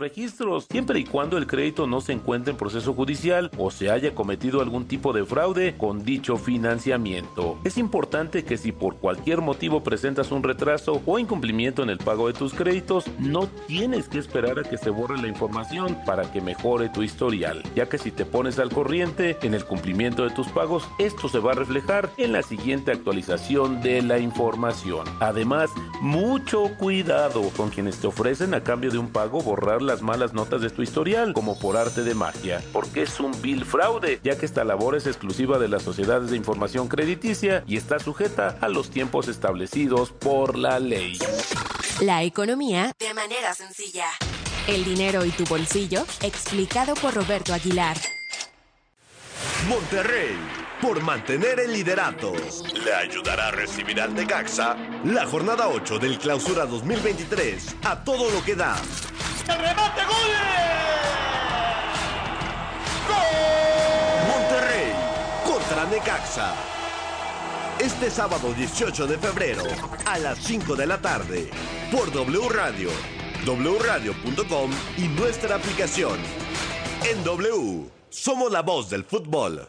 registros, siempre y cuando el crédito no se encuentre en proceso judicial o se haya cometido algún tipo de fraude con dicho financiamiento. Es importante que si por cualquier motivo presentas un retraso o incumplimiento en el pago de tus créditos, no tienes que esperar a que se borre la información para que mejore tu historial, ya que si te pones al corriente en el cumplimiento de tus pagos, esto se va a reflejar en la siguiente actualización de la información. Además, mucho cuidado con quienes te ofrecen a cambio de un pago borrar las malas notas de tu historial, como por arte de magia, porque es un bill fraude, ya que esta labor es exclusiva de las sociedades de información crediticia y está sujeta a los tiempos establecidos por la ley. La economía de manera sencilla. El dinero y tu bolsillo, explicado por Roberto Aguilar. Monterrey, por mantener el liderato, le ayudará a recibir al Necaxa la jornada 8 del Clausura 2023 a todo lo que da. ¡El remate gol! Monterrey contra Necaxa. Este sábado 18 de febrero a las 5 de la tarde por W Radio, wradio.com y nuestra aplicación. En W, somos la voz del fútbol.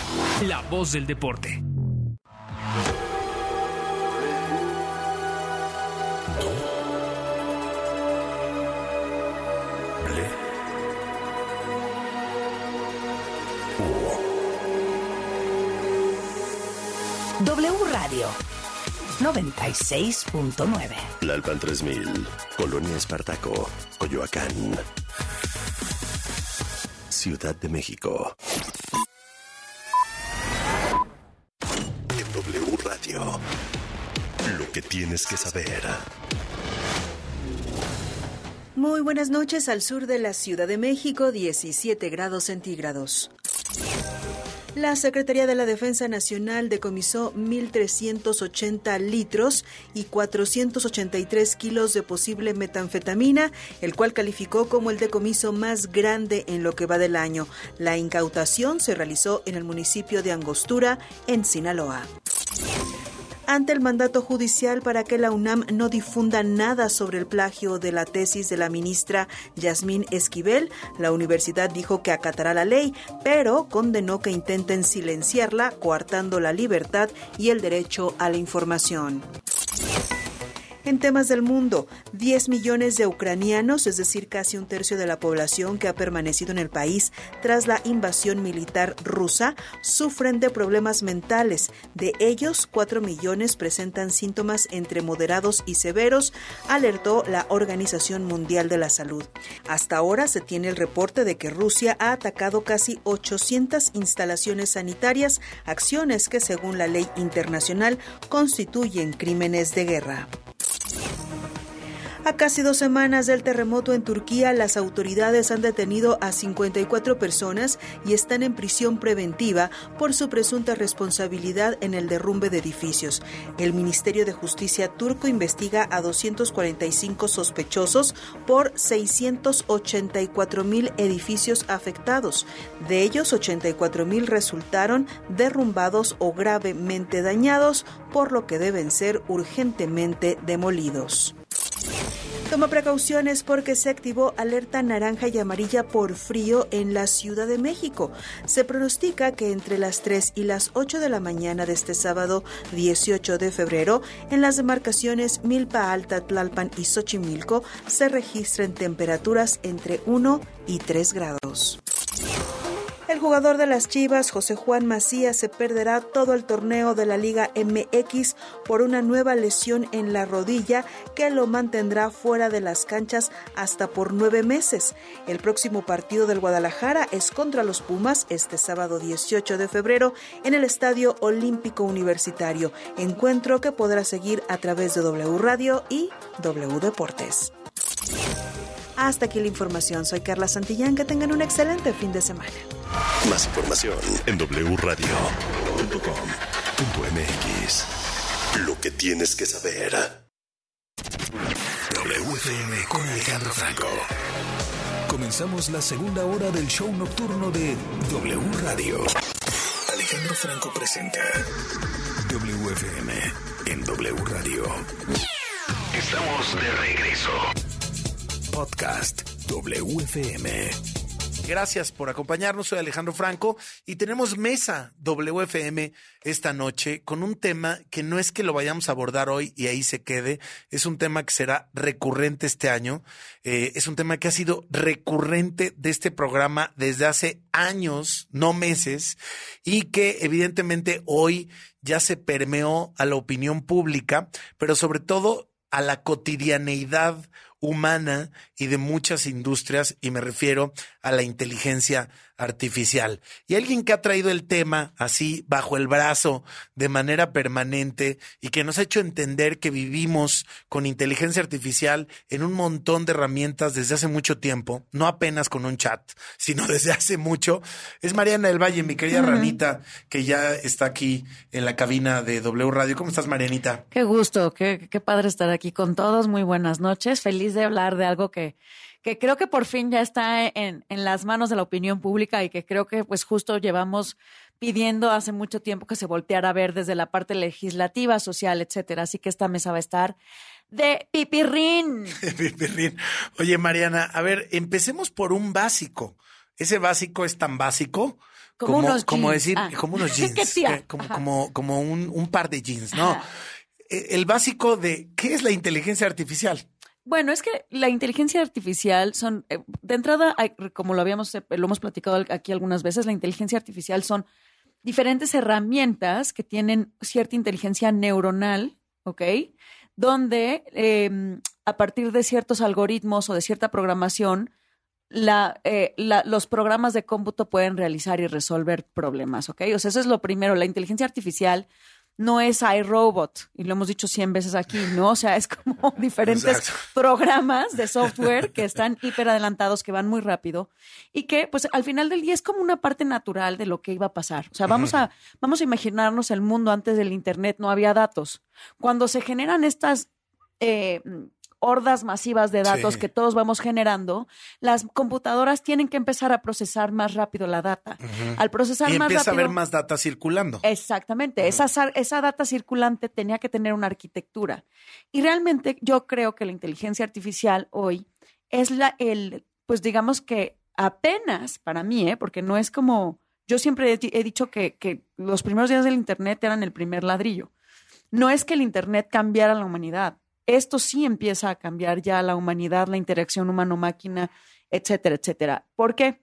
la voz del deporte. W Radio 96.9. La Alpan 3000, Colonia Espartaco, Coyoacán, Ciudad de México. Tienes que saber. Muy buenas noches al sur de la Ciudad de México, 17 grados centígrados. La Secretaría de la Defensa Nacional decomisó 1.380 litros y 483 kilos de posible metanfetamina, el cual calificó como el decomiso más grande en lo que va del año. La incautación se realizó en el municipio de Angostura, en Sinaloa ante el mandato judicial para que la UNAM no difunda nada sobre el plagio de la tesis de la ministra Yasmín Esquivel, la universidad dijo que acatará la ley, pero condenó que intenten silenciarla, coartando la libertad y el derecho a la información. En temas del mundo, 10 millones de ucranianos, es decir, casi un tercio de la población que ha permanecido en el país tras la invasión militar rusa, sufren de problemas mentales. De ellos, 4 millones presentan síntomas entre moderados y severos, alertó la Organización Mundial de la Salud. Hasta ahora se tiene el reporte de que Rusia ha atacado casi 800 instalaciones sanitarias, acciones que según la ley internacional constituyen crímenes de guerra. Yeah. A casi dos semanas del terremoto en Turquía, las autoridades han detenido a 54 personas y están en prisión preventiva por su presunta responsabilidad en el derrumbe de edificios. El Ministerio de Justicia turco investiga a 245 sospechosos por 684 mil edificios afectados. De ellos, 84 mil resultaron derrumbados o gravemente dañados, por lo que deben ser urgentemente demolidos. Toma precauciones porque se activó alerta naranja y amarilla por frío en la Ciudad de México. Se pronostica que entre las 3 y las 8 de la mañana de este sábado 18 de febrero, en las demarcaciones Milpa Alta, Tlalpan y Xochimilco, se registren temperaturas entre 1 y 3 grados. El jugador de las Chivas, José Juan Macías, se perderá todo el torneo de la Liga MX por una nueva lesión en la rodilla que lo mantendrá fuera de las canchas hasta por nueve meses. El próximo partido del Guadalajara es contra los Pumas este sábado 18 de febrero en el Estadio Olímpico Universitario, encuentro que podrá seguir a través de W Radio y W Deportes. Hasta aquí la información. Soy Carla Santillán. Que tengan un excelente fin de semana. Más información en wradio.com.mx. Lo que tienes que saber. WFM con Alejandro Franco. Comenzamos la segunda hora del show nocturno de W Radio. Alejandro Franco presenta WFM en W Radio. Estamos de regreso. Podcast WFM. Gracias por acompañarnos. Soy Alejandro Franco y tenemos mesa WFM esta noche con un tema que no es que lo vayamos a abordar hoy y ahí se quede. Es un tema que será recurrente este año. Eh, es un tema que ha sido recurrente de este programa desde hace años, no meses, y que evidentemente hoy ya se permeó a la opinión pública, pero sobre todo a la cotidianeidad humana y de muchas industrias, y me refiero a la inteligencia artificial. Y alguien que ha traído el tema así bajo el brazo de manera permanente y que nos ha hecho entender que vivimos con inteligencia artificial en un montón de herramientas desde hace mucho tiempo, no apenas con un chat, sino desde hace mucho, es Mariana del Valle, mi querida Ranita, que ya está aquí en la cabina de W Radio. ¿Cómo estás, Marianita? Qué gusto, qué, qué padre estar aquí con todos. Muy buenas noches. Feliz de hablar de algo que que creo que por fin ya está en, en las manos de la opinión pública y que creo que pues justo llevamos pidiendo hace mucho tiempo que se volteara a ver desde la parte legislativa, social, etcétera. Así que esta mesa va a estar de pipirrín. Pipirrín. Oye, Mariana, a ver, empecemos por un básico. Ese básico es tan básico Como unos como decir, Ah. como unos jeans, eh, como, como, como un, un par de jeans, ¿no? Ajá. Eh, El básico de qué es la inteligencia artificial. Bueno, es que la inteligencia artificial son, eh, de entrada, como lo habíamos, eh, lo hemos platicado aquí algunas veces, la inteligencia artificial son diferentes herramientas que tienen cierta inteligencia neuronal, ¿ok? Donde eh, a partir de ciertos algoritmos o de cierta programación, la, eh, la- los programas de cómputo pueden realizar y resolver problemas, ¿ok? O sea, eso es lo primero. La inteligencia artificial no es iRobot, y lo hemos dicho cien veces aquí, ¿no? O sea, es como diferentes Exacto. programas de software que están hiper adelantados, que van muy rápido, y que, pues, al final del día es como una parte natural de lo que iba a pasar. O sea, vamos a, vamos a imaginarnos el mundo antes del Internet, no había datos. Cuando se generan estas eh, hordas masivas de datos Sí. que todos vamos generando, las computadoras tienen que empezar a procesar más rápido la data. Al procesar Y más empieza a rápido. haber más data circulando. Exactamente. esa, sar- esa data circulante tenía que tener una arquitectura. Y realmente yo creo que la inteligencia artificial hoy es la, el, pues digamos que apenas para mí, ¿eh? porque no es como, yo siempre he dicho que, que los primeros días del Internet eran el primer ladrillo. No es que el Internet cambiara la humanidad. Esto sí empieza a cambiar ya la humanidad, la interacción humano-máquina, etcétera, etcétera. ¿Por qué?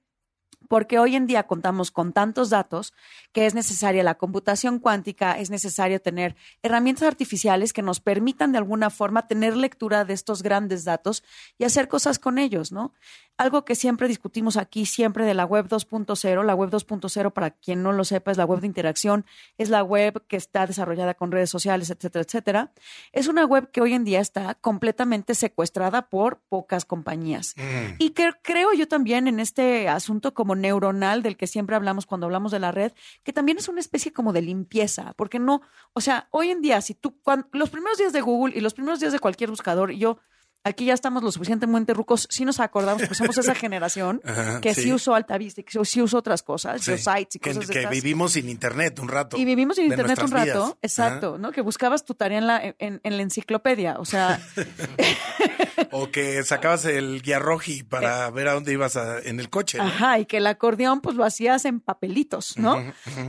Porque hoy en día contamos con tantos datos que es necesaria la computación cuántica, es necesario tener herramientas artificiales que nos permitan de alguna forma tener lectura de estos grandes datos y hacer cosas con ellos, ¿no? Algo que siempre discutimos aquí, siempre de la web 2.0. La web 2.0, para quien no lo sepa, es la web de interacción, es la web que está desarrollada con redes sociales, etcétera, etcétera. Es una web que hoy en día está completamente secuestrada por pocas compañías. Y que creo yo también en este asunto como neuronal del que siempre hablamos cuando hablamos de la red, que también es una especie como de limpieza, porque no, o sea, hoy en día, si tú, cuan- los primeros días de Google y los primeros días de cualquier buscador, yo, aquí ya estamos lo suficientemente rucos, sí nos acordamos, pues somos esa generación Ajá, que sí. sí. usó Altavista, y que sí usó otras cosas, Sí. sites y que, cosas que estas. vivimos sin internet un rato. Y vivimos sin internet un rato, vidas. exacto, ¿no? Que buscabas tu tarea en la, en, en la enciclopedia, o sea, o que sacabas el guía roji para ver a dónde ibas a- en el coche. ¿no? Ajá, y que el acordeón pues lo hacías en papelitos, ¿no?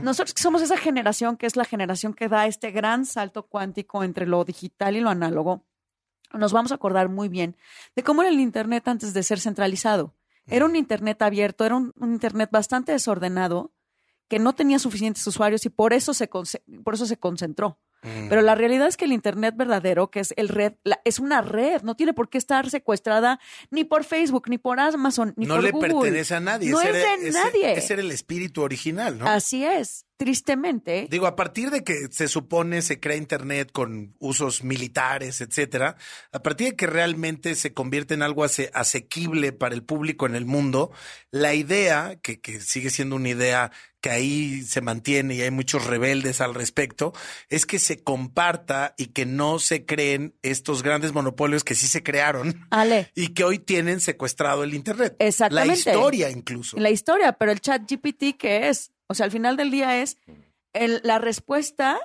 Nosotros que somos esa generación que es la generación que da este gran salto cuántico entre lo digital y lo análogo, nos vamos a acordar muy bien de cómo era el Internet antes de ser centralizado. Era un Internet abierto, era un, un Internet bastante desordenado, que no tenía suficientes usuarios y por eso se, por eso se concentró. Pero la realidad es que el Internet verdadero, que es el red, la- es una red, no tiene por qué estar secuestrada ni por Facebook, ni por Amazon, ni no por le Google. pertenece a nadie. No ese es era- de ese- nadie. Ese era el espíritu original, ¿no? Así es. Tristemente, Digo, a partir de que se supone se crea Internet con usos militares, etcétera, a partir de que realmente se convierte en algo ase- asequible para el público en el mundo, la idea, que, que sigue siendo una idea que ahí se mantiene y hay muchos rebeldes al respecto, es que se comparta y que no se creen estos grandes monopolios que sí se crearon Ale, y que hoy tienen secuestrado el Internet. Exactamente. La historia incluso. la historia, pero el chat GPT, ¿qué es? O sea, al final del día es el- la respuesta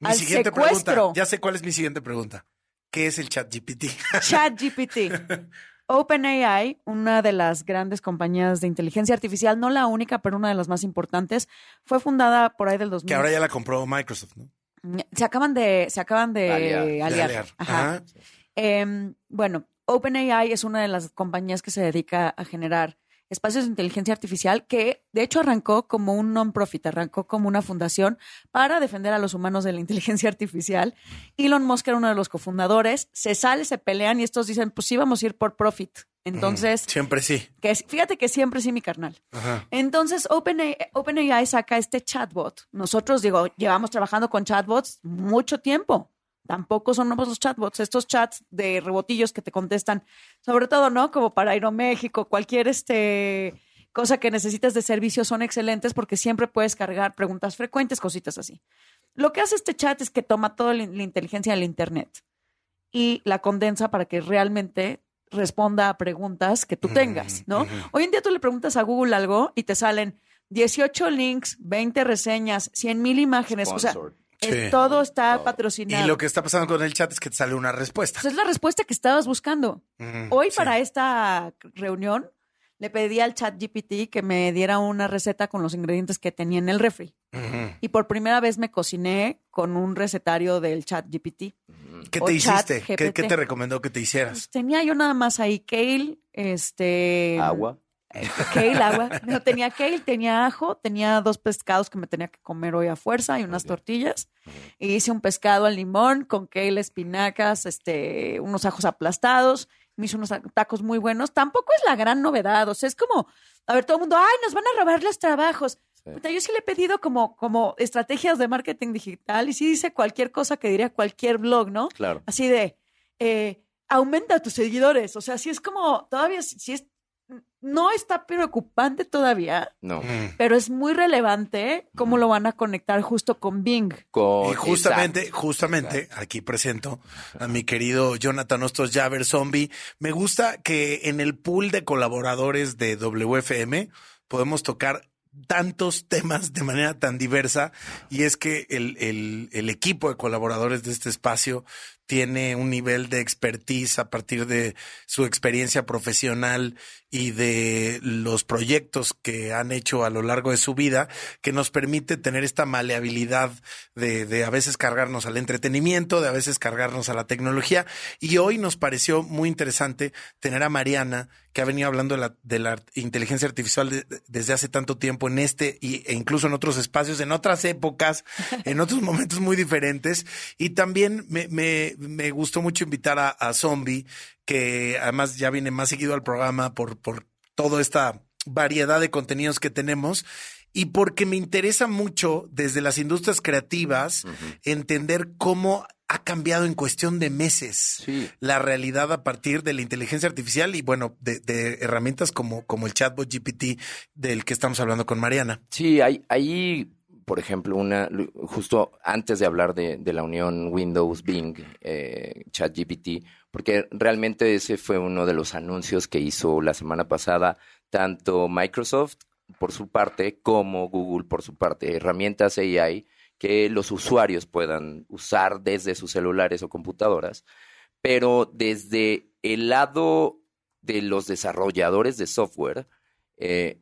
Mi al siguiente secuestro. pregunta, ya sé cuál es mi siguiente pregunta. ¿Qué es el chat GPT? Chat GPT. OpenAI, una de las grandes compañías de inteligencia artificial, no la única, pero una de las más importantes, fue fundada por ahí del 2000. que ahora ya la compró Microsoft, ¿no? Se acaban de, se acaban de Aliar. De aliar. Ajá. Em, bueno, OpenAI es una de las compañías que se dedica a generar espacios de inteligencia artificial que de hecho arrancó como un non-profit, arrancó como una fundación para defender a los humanos de la inteligencia artificial. Elon Musk era uno de los cofundadores, se sale, se pelean y estos dicen, pues sí, vamos a ir por profit. Entonces, Siempre sí. que fíjate que siempre sí, mi carnal. Ajá. Entonces, OpenAI, OpenAI saca este chatbot. Nosotros, digo, llevamos trabajando con chatbots mucho tiempo. Tampoco son nuevos los chatbots, estos chats de rebotillos que te contestan, sobre todo, ¿no? Como para Aeroméxico, cualquier este cosa que necesites de servicio son excelentes porque siempre puedes cargar preguntas frecuentes, cositas así. Lo que hace este chat es que toma toda la la inteligencia del Internet y la condensa para que realmente responda a preguntas que tú tengas, ¿no? Hoy en día tú le preguntas a Google algo y te salen 18 links, 20 reseñas, 100 mil imágenes, o sea, Sí. todo está patrocinado. Y lo que está pasando con el chat es que te sale una respuesta. Pues es la respuesta que estabas buscando. Hoy sí. para esta reunión le pedí al chat GPT que me diera una receta con los ingredientes que tenía en el refri. Y por primera vez me cociné con un recetario del chat GPT. ¿Qué te hiciste? ¿Qué, GPT. qué te recomendó que te hicieras? Pues tenía yo nada más ahí kale, este... Agua. Kale, agua. No, tenía kale, tenía ajo, tenía dos pescados que me tenía que comer hoy a fuerza y unas tortillas. Y hice un pescado al limón con kale, espinacas, este, unos ajos aplastados. Me hice unos tacos muy buenos. Tampoco es la gran novedad. O sea, es como, a ver, todo el mundo, ay, nos van a robar los trabajos. Puta, yo sí le he pedido como, como estrategias de marketing digital y sí dice cualquier cosa que diría cualquier blog, ¿no? Claro. Así de, eh, aumenta tus seguidores. O sea, sí es como, todavía, sí es, no está preocupante todavía, No. Mm. pero es muy relevante cómo lo van a conectar justo con Bing. Con- Y justamente, exacto. justamente, aquí presento a mi querido Jonathan Ostos Javer Zombie. Me gusta que en el pool de colaboradores de WFM podemos tocar tantos temas de manera tan diversa y es que el, el- el equipo de colaboradores de este espacio tiene un nivel de expertise a partir de su experiencia profesional y de los proyectos que han hecho a lo largo de su vida que nos permite tener esta maleabilidad de, de a veces cargarnos al entretenimiento, de a veces cargarnos a la tecnología. Y hoy nos pareció muy interesante tener a Mariana, que ha venido hablando de la, de la inteligencia artificial de- de- desde hace tanto tiempo en este y, e incluso en otros espacios, en otras épocas, en otros momentos muy diferentes. Y también me, me, me gustó mucho invitar a, a Zombie, que además ya viene más seguido al programa por, por toda esta variedad de contenidos que tenemos y porque me interesa mucho desde las industrias creativas entender cómo ha cambiado en cuestión de meses Sí. la realidad a partir de la inteligencia artificial y bueno, de, de herramientas como, como el chatbot GPT del que estamos hablando con Mariana. Sí, ahí, por ejemplo, una justo antes de hablar de, de la unión Windows-Bing, eh, ChatGPT, porque realmente ese fue uno de los anuncios que hizo la semana pasada tanto Microsoft por su parte como Google por su parte, herramientas AI que los usuarios puedan usar desde sus celulares o computadoras, pero desde el lado de los desarrolladores de software, eh,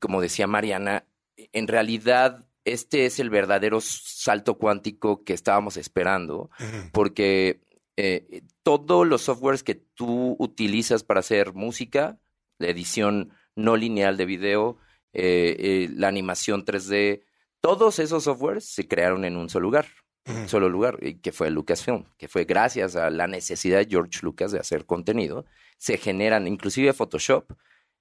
como decía Mariana, en realidad este es el verdadero salto cuántico que estábamos esperando, porque eh, todos los softwares que tú utilizas para hacer música, la edición no lineal de video, eh, eh, la animación 3D, todos esos softwares se crearon en un solo lugar, un solo lugar, que fue Lucasfilm, que fue gracias a la necesidad de George Lucas de hacer contenido, se generan, inclusive Photoshop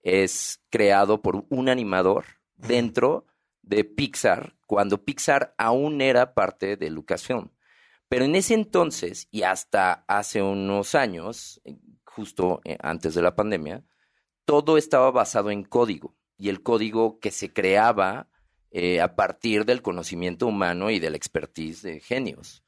es creado por un animador dentro de Pixar, cuando Pixar aún era parte de Lucasfilm. Pero en ese entonces, y hasta hace unos años, justo eh, antes de la pandemia, todo estaba basado en código, y el código que se creaba eh, a partir del conocimiento humano y de la expertise de genios.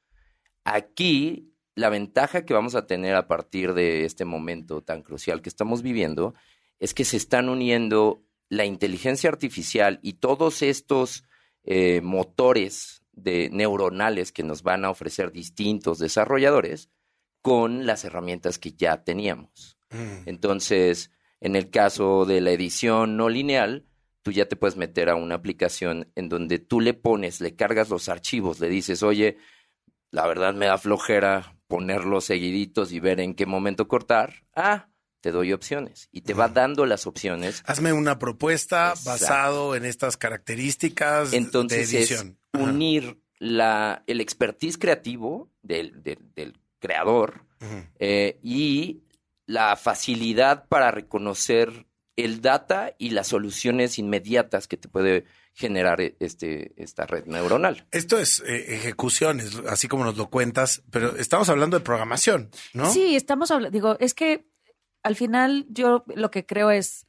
Aquí, la ventaja que vamos a tener a partir de este momento tan crucial que estamos viviendo es que se están uniendo la inteligencia artificial y todos estos eh, motores de neuronales que nos van a ofrecer distintos desarrolladores con las herramientas que ya teníamos. Mm. Entonces, en el caso de la edición no lineal, tú ya te puedes meter a una aplicación en donde tú le pones, le cargas los archivos, le dices, oye, la verdad me da flojera ponerlos seguiditos y ver en qué momento cortar. Ah, te doy opciones y te va dando las opciones. Hazme una propuesta basado en estas características Entonces de edición. Es unir la, el expertise creativo del, del, creador eh, y la facilidad para reconocer el data y las soluciones inmediatas que te puede generar este, esta red neuronal. Esto es eh, ejecuciones, así como nos lo cuentas, pero estamos hablando de programación, ¿no? Sí, estamos hablando, digo, es que al final yo lo que creo es,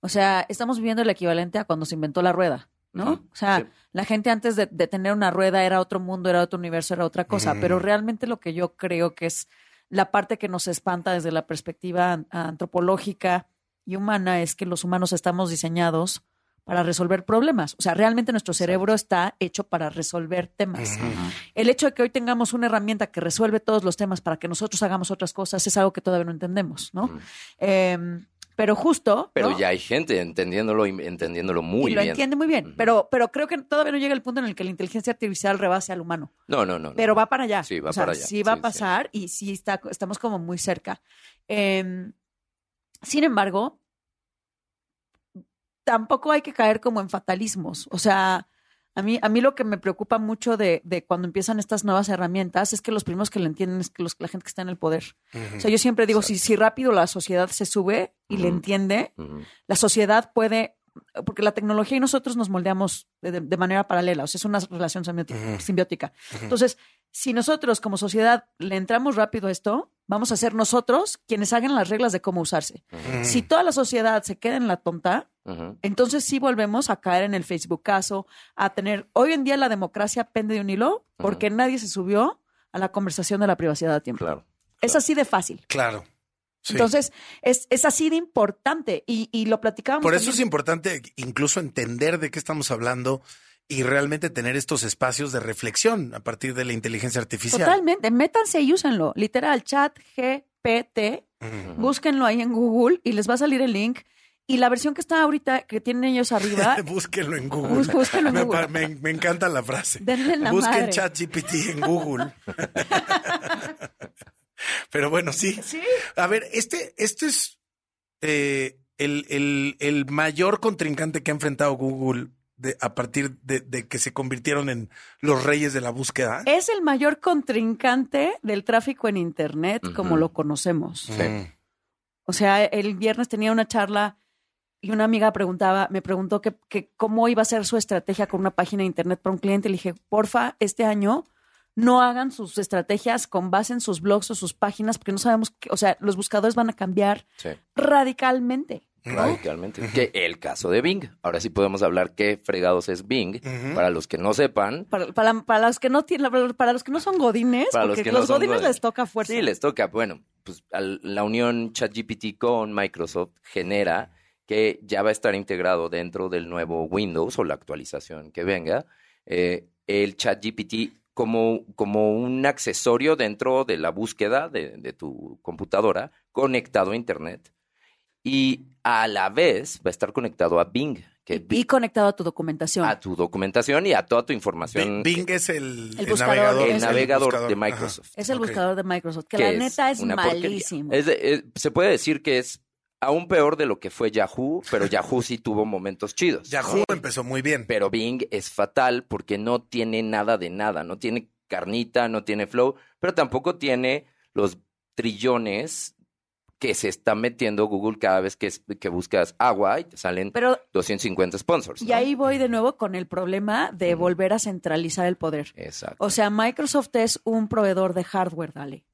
o sea, estamos viviendo el equivalente a cuando se inventó la rueda, ¿no? o sea, la gente antes de, tener una rueda era otro mundo, era otro universo, era otra cosa, pero realmente lo que yo creo que es la parte que nos espanta desde la perspectiva antropológica y humana es que los humanos estamos diseñados para resolver problemas. O sea, realmente nuestro cerebro está hecho para resolver temas. El hecho de que hoy tengamos una herramienta que resuelve todos los temas para que nosotros hagamos otras cosas es algo que todavía no entendemos, ¿no? Em, pero justo. Pero ya hay gente entendiéndolo entendiéndolo muy y lo bien. entiende muy bien. pero, pero creo que todavía no llega el punto en el que la inteligencia artificial rebase al humano. No, no, no. Pero va para allá. Sí, va para allá. Sí va a pasar y sí está, estamos como muy cerca. Em, sin embargo, tampoco hay que caer como en fatalismos. O sea, a mí, a mí lo que me preocupa mucho de, de, cuando empiezan estas nuevas herramientas es que los primeros que lo entienden es que los, la gente que está en el poder. O sea, yo siempre digo, si, si rápido la sociedad se sube y le entiende, la sociedad puede, porque la tecnología y nosotros nos moldeamos de, de manera paralela, o sea, es una relación simbiótica. Entonces, si nosotros como sociedad le entramos rápido a esto, vamos a ser nosotros quienes hagan las reglas de cómo usarse. Si toda la sociedad se queda en la tonta, entonces sí volvemos a caer en el Facebook caso, a tener, hoy en día la democracia pende de un hilo porque nadie se subió a la conversación de la privacidad a tiempo. Claro. Es así de fácil. Claro. Entonces, es, es, así de importante y, y lo platicábamos. Por eso es importante incluso entender de qué estamos hablando y realmente tener estos espacios de reflexión a partir de la inteligencia artificial. Totalmente. Métanse y úsenlo. Literal, chat GPT. Búsquenlo ahí en Google y les va a salir el link. Y la versión que está ahorita, que tienen ellos arriba. búsquenlo en Google. búsquenlo en Google. Me, me, encanta la frase. Denle la Busquen ChatGPT en Google. Pero bueno, sí. Sí. A ver, este, este es eh, el, el, el mayor contrincante que ha enfrentado Google de, a partir de, de, que se convirtieron en los reyes de la búsqueda. Es el mayor contrincante del tráfico en Internet uh -huh. como lo conocemos. Sí. O sea, el viernes tenía una charla y una amiga preguntaba, me preguntó que, que, cómo iba a ser su estrategia con una página de Internet para un cliente. Le dije, porfa, este año no hagan sus estrategias con base en sus blogs o sus páginas porque no sabemos, que, o sea, los buscadores van a cambiar sí. radicalmente. ¿no? Radicalmente. Que el caso de Bing. Ahora sí podemos hablar qué fregados es Bing. Uh -huh. Para los que no sepan. Para, para, para, los que no tienen, para los que no son godines, para porque los, que los no godines, godines les toca fuerza. Sí, les toca. Bueno, pues la unión ChatGPT con Microsoft genera que ya va a estar integrado dentro del nuevo Windows o la actualización que venga. Eh, el ChatGPT como, como un accesorio dentro de la búsqueda de, de, tu computadora conectado a Internet y a la vez va a estar conectado a Bing, que Y conectado a tu documentación. a tu documentación y a toda tu información. Bing es el, El buscador, el es el navegador buscador. de Ajá. Microsoft. es el buscador de Microsoft, que, que la neta es malísimo. Es de- es- se puede decir que es aún peor de lo que fue Yahoo, pero Yahoo sí tuvo momentos chidos. Yahoo empezó muy bien. Pero Bing es fatal porque no tiene nada de nada, no tiene carnita, no tiene flow, pero tampoco tiene los trillones que se está metiendo Google cada vez que, es- que buscas agua y te salen Pero 250 sponsors. y ahí voy de nuevo con el problema de volver a centralizar el poder. Exacto. O sea, Microsoft es un proveedor de hardware, dale.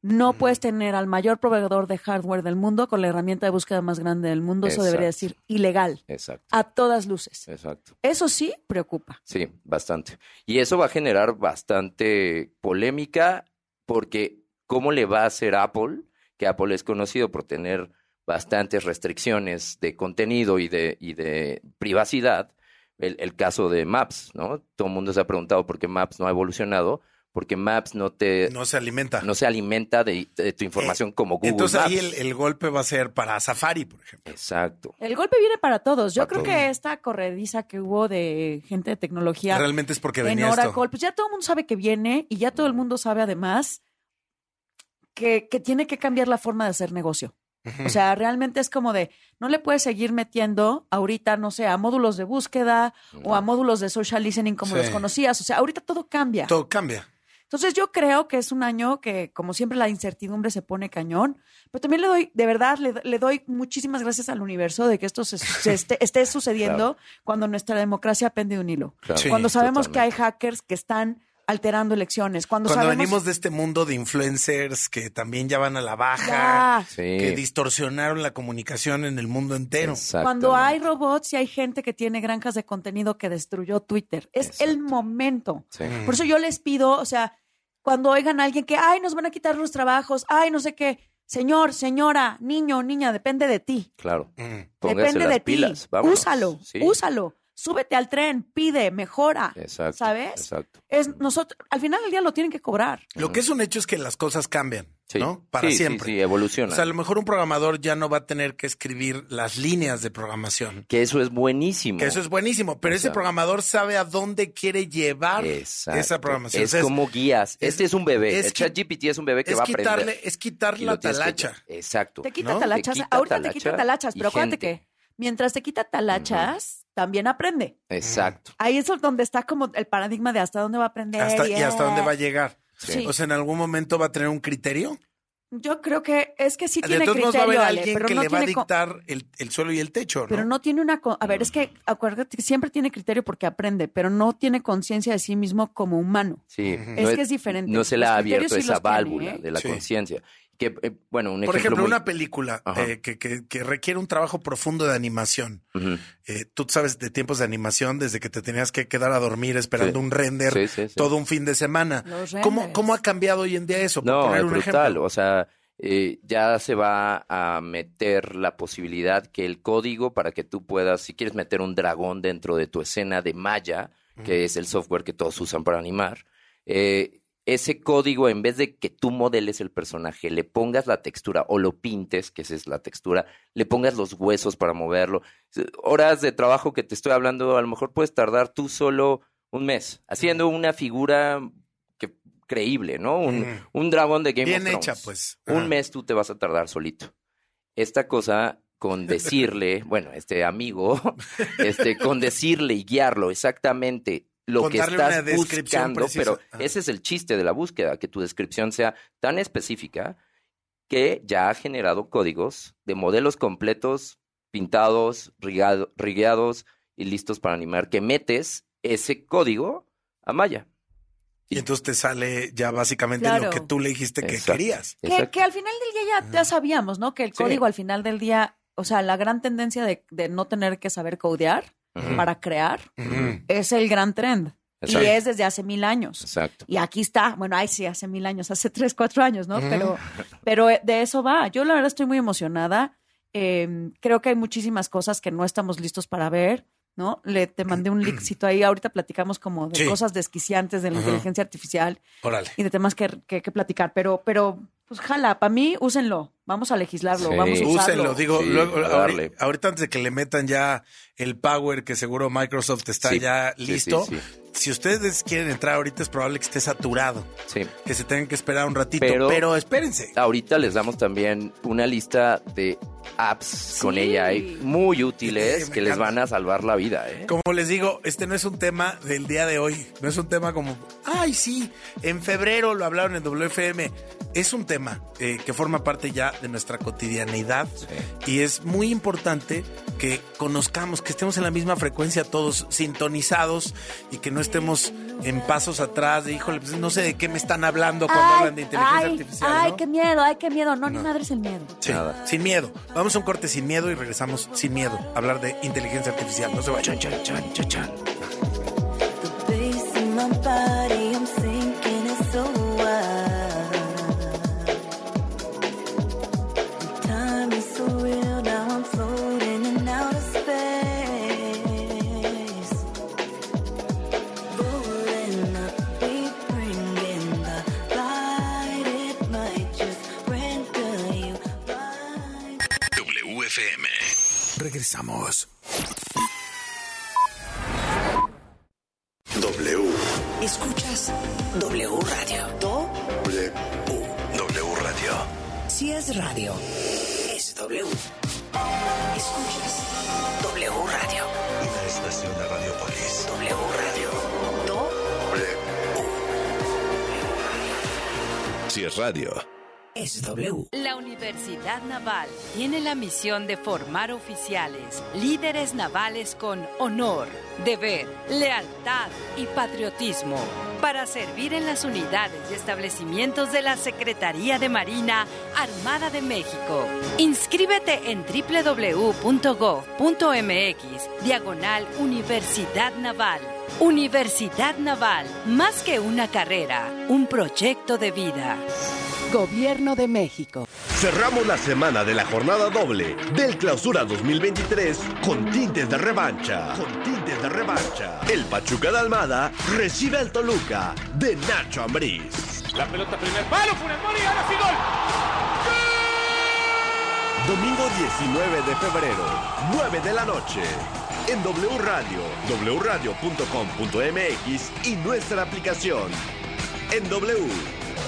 No puedes tener al mayor proveedor de hardware del mundo con la herramienta de búsqueda más grande del mundo. Eso debería Exacto. decir ilegal, Exacto. a todas luces. Exacto. Eso sí preocupa. Sí, bastante. Y eso va a generar bastante polémica porque ¿cómo le va a hacer Apple? Que Apple es conocido por tener bastantes restricciones de contenido y de, y de privacidad. El, el caso de Maps, ¿no? Todo el mundo se ha preguntado por qué Maps no ha evolucionado, porque Maps no te No se alimenta. no se alimenta de, de tu información como Google Entonces Maps. ahí el, el golpe va a ser para Safari, por ejemplo. Exacto. El golpe viene para todos. Yo Para creo todos. que esta corrediza que hubo de gente de tecnología Realmente es porque en venía Oracle, esto. pues ya todo el mundo sabe que viene y ya todo el mundo sabe además que, que tiene que cambiar la forma de hacer negocio. O sea, realmente es como de, no le puedes seguir metiendo ahorita, no sé, a módulos de búsqueda o a módulos de social listening como Sí. los conocías. O sea, ahorita todo cambia. Todo cambia. Entonces yo creo que es un año que, como siempre, la incertidumbre se pone cañón, pero también le doy, de verdad, le, le doy muchísimas gracias al universo de que esto se, se esté, esté sucediendo cuando nuestra democracia pende de un hilo. Claro. Sí, cuando sabemos que hay hackers que están alterando elecciones, cuando, Cuando sabemos venimos de este mundo de influencers que también ya van a la baja. Sí. que distorsionaron la comunicación en el mundo entero. cuando hay robots y hay gente que tiene granjas de contenido que destruyó Twitter, es el momento. Sí. Por eso yo les pido, o sea, cuando oigan a alguien que, ay, nos van a quitar los trabajos, ay, no sé qué, señor, señora, niño, niña, depende de ti. Claro. Mm. Depende las de pilas. ti. vámonos. úsalo, Sí. úsalo. Súbete al tren, pide, mejora. Exacto. ¿Sabes? Exacto. Es nosotros, al final del día lo tienen que cobrar. Lo que es un hecho es que las cosas cambian, Sí. ¿no? Para Sí, sí, siempre. Sí, evoluciona. O sea, a lo mejor un programador ya no va a tener que escribir las líneas de programación. Que eso es buenísimo. Que eso es buenísimo, pero O ese programador sabe a dónde quiere llevar Exacto. esa programación. Es O sea, como guías. es- este es un bebé. es el ChatGPT es un bebé que va a aprender. quitarle, es quitar la que- talacha. Exacto. Te quita ¿no? talachas. Te quita Ahorita te quita talachas, pero acuérdate que mientras te quita talachas, también aprende. Exacto. Ahí es donde está como el paradigma de hasta dónde va a aprender. Hasta- y hasta dónde va a llegar. Sí. O sea, en algún momento va a tener un criterio. Yo creo que es que sí de tiene todos modos va a haber criterio, Ale, alguien pero que no le va a dictar el, el suelo y el techo, ¿no? Pero no tiene una... A ver, es que acuérdate que siempre tiene criterio porque aprende, pero no tiene conciencia de sí mismo como humano. Sí. Es que es diferente. No se le ha abierto sí esa tiene, válvula ¿eh? de la Sí. conciencia. Que, eh, bueno, un Por ejemplo ejemplo, muy- una película eh, que, que- que requiere un trabajo profundo de animación. Eh, tú sabes de tiempos de animación desde que te tenías que quedar a dormir esperando Sí. un render Sí, sí, sí. todo un fin de semana. ¿Cómo. ¿Cómo ha cambiado hoy en día eso? No, poner es un brutal. ejemplo. O sea, eh, ya se va a meter la posibilidad que el código para que tú puedas, si quieres meter un dragón dentro de tu escena de Maya, que es el software que todos usan para animar, eh, ese código, en vez de que tú modeles el personaje, le pongas la textura o lo pintes, que esa es la textura, le pongas los huesos para moverlo. Horas de trabajo que te estoy hablando, a lo mejor puedes tardar tú solo un mes haciendo una figura que creíble, ¿no? Un, dragón de Game Bien of Thrones. hecha, pues. Un mes tú te vas a tardar solito. Esta cosa con decirle, bueno, este amigo, este, con decirle y guiarlo exactamente lo que estás buscando, precisa. pero Ajá. ese es el chiste de la búsqueda, que tu descripción sea tan específica que ya ha generado códigos de modelos completos, pintados, rigado- rigueados y listos para animar, que metes ese código a Maya. Y entonces te sale ya básicamente Claro. lo que tú le dijiste que Exacto. querías. Que, al final del día ya, ya sabíamos, ¿no? Que el Sí. código al final del día, o sea, la gran tendencia de, de no tener que saber codear Para crear es el gran trend. Exacto. Y es desde hace mil años. Exacto. Y aquí está, bueno, ay sí, hace mil años, hace tres, cuatro años, ¿no? Pero, pero de eso va. Yo la verdad estoy muy emocionada. Eh, creo que hay muchísimas cosas que no estamos listos para ver, ¿no? Le te mandé un linkcito ahí, ahorita platicamos como de Sí. cosas desquiciantes de la Ajá. inteligencia artificial Órale. y de temas que, que, que platicar, pero, pero pues jala, para mí, úsenlo. Vamos a legislarlo, Sí. vamos a usarlo. Úsenlo, digo, Sí, luego, a darle. ahori- ahorita antes de que le metan ya el power que seguro Microsoft está Sí, ya sí, listo. Sí, Si ustedes quieren entrar ahorita es probable que esté saturado, Sí. que se tengan que esperar un ratito, pero, Pero- espérense. Ahorita les damos también una lista de apps con Sí. AI muy útiles me que les van a salvar la vida. ¿eh? Como les digo, este no es un tema del día de hoy, no es un tema como, ay sí, en febrero lo hablaron en WFM, es un tema eh, que forma parte ya de nuestra cotidianidad y es muy importante que conozcamos, que estemos en la misma frecuencia todos sintonizados y que no estemos en pasos atrás de, híjole, pues no sé de qué me están hablando cuando hablan de inteligencia ay, artificial. Ay, ¿no? qué miedo, ay, qué miedo. No, ni madre es el miedo. Sí, Nada. sin miedo. Vamos a un corte sin miedo y regresamos sin miedo a hablar de inteligencia artificial. No se vayan. bass Regresamos. W. Escuchas W Radio. Do, W. W Radio. si es radio, es W. Escuchas W Radio. Una estación de Radiopolis. W Radio. Do, W. Si es radio. La Universidad Naval tiene la misión de formar oficiales, líderes navales con honor, deber, lealtad y patriotismo para servir en las unidades y establecimientos de la Secretaría de Marina Armada de México. Inscríbete en www.gov.mx, diagonal Universidad Naval. Universidad Naval, más que una carrera, un proyecto de vida. Gobierno de México. Cerramos la semana de la jornada doble del Clausura 2023 con tintes de revancha. Con tintes de revancha. El Pachuca de Almada recibe al Toluca de Nacho Ambriz. La pelota primer palo, Funes Mori, ahora sí gol. Domingo 19 de febrero, 9 de la noche. En W Radio, wradio.com.mx y nuestra aplicación. En W,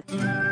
that.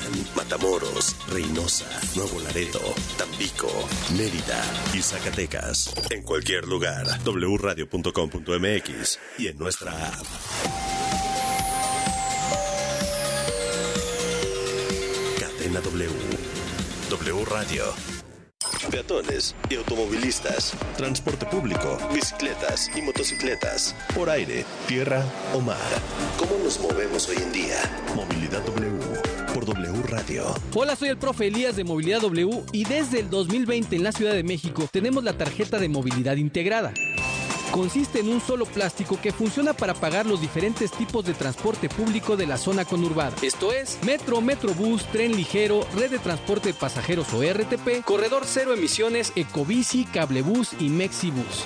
Matamoros, Reynosa, Nuevo Laredo, Tampico, Mérida y Zacatecas. En cualquier lugar, wradio.com.mx y en nuestra app. Cadena W. W Radio. Peatones y automovilistas, transporte público, bicicletas y motocicletas, por aire, tierra o mar. ¿Cómo nos movemos hoy en día? Movilidad W por W Radio. Hola, soy el profe Elías de Movilidad W y desde el 2020 en la Ciudad de México tenemos la tarjeta de movilidad integrada. Consiste en un solo plástico que funciona para pagar los diferentes tipos de transporte público de la zona conurbada. Esto es metro, metrobús, tren ligero, red de transporte de pasajeros o RTP, corredor cero emisiones, ecobici, cablebús y mexibus.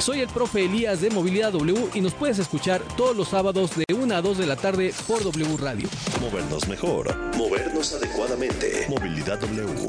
Soy el profe Elías de Movilidad W y nos puedes escuchar todos los sábados de 1 a 2 de la tarde por W Radio. Movernos mejor, movernos adecuadamente. Movilidad W.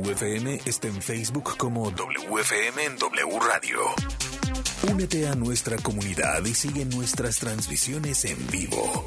WFM está en Facebook como WFM en W Radio. Únete a nuestra comunidad y sigue nuestras transmisiones en vivo.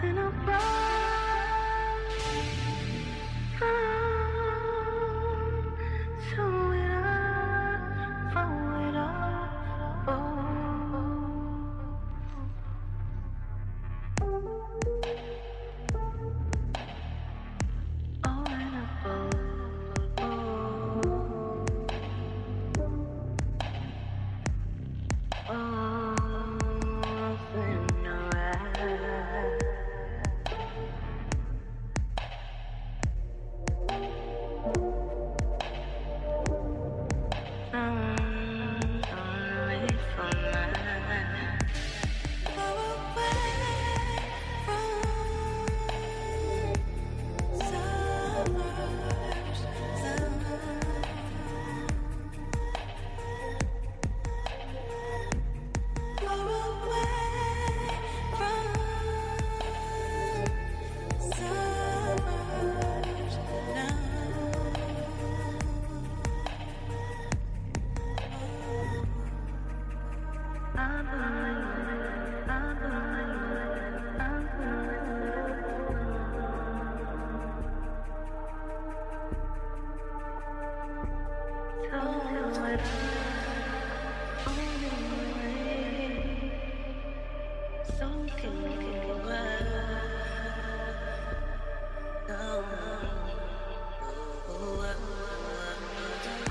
when I'm broke.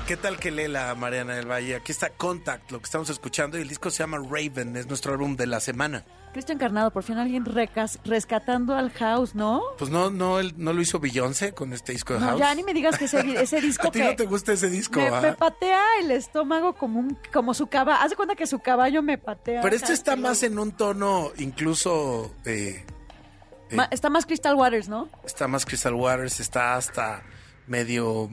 ¿Qué tal que lee la Mariana del Valle? Aquí está Contact, lo que estamos escuchando, y el disco se llama Raven, es nuestro álbum de la semana. Cristian Carnado, por fin alguien recas- rescatando al house, ¿no? Pues no, no, él- no lo hizo Beyoncé con este disco de No, House. ya ni me digas que ese, ese disco ¿A ti no te gusta ese disco? me, ah? me patea el estómago como un como su caballo. Haz de cuenta que su caballo me patea. Pero este está más en un tono incluso... eh, eh, está más Crystal Waters, ¿no? está más Crystal Waters, está hasta medio...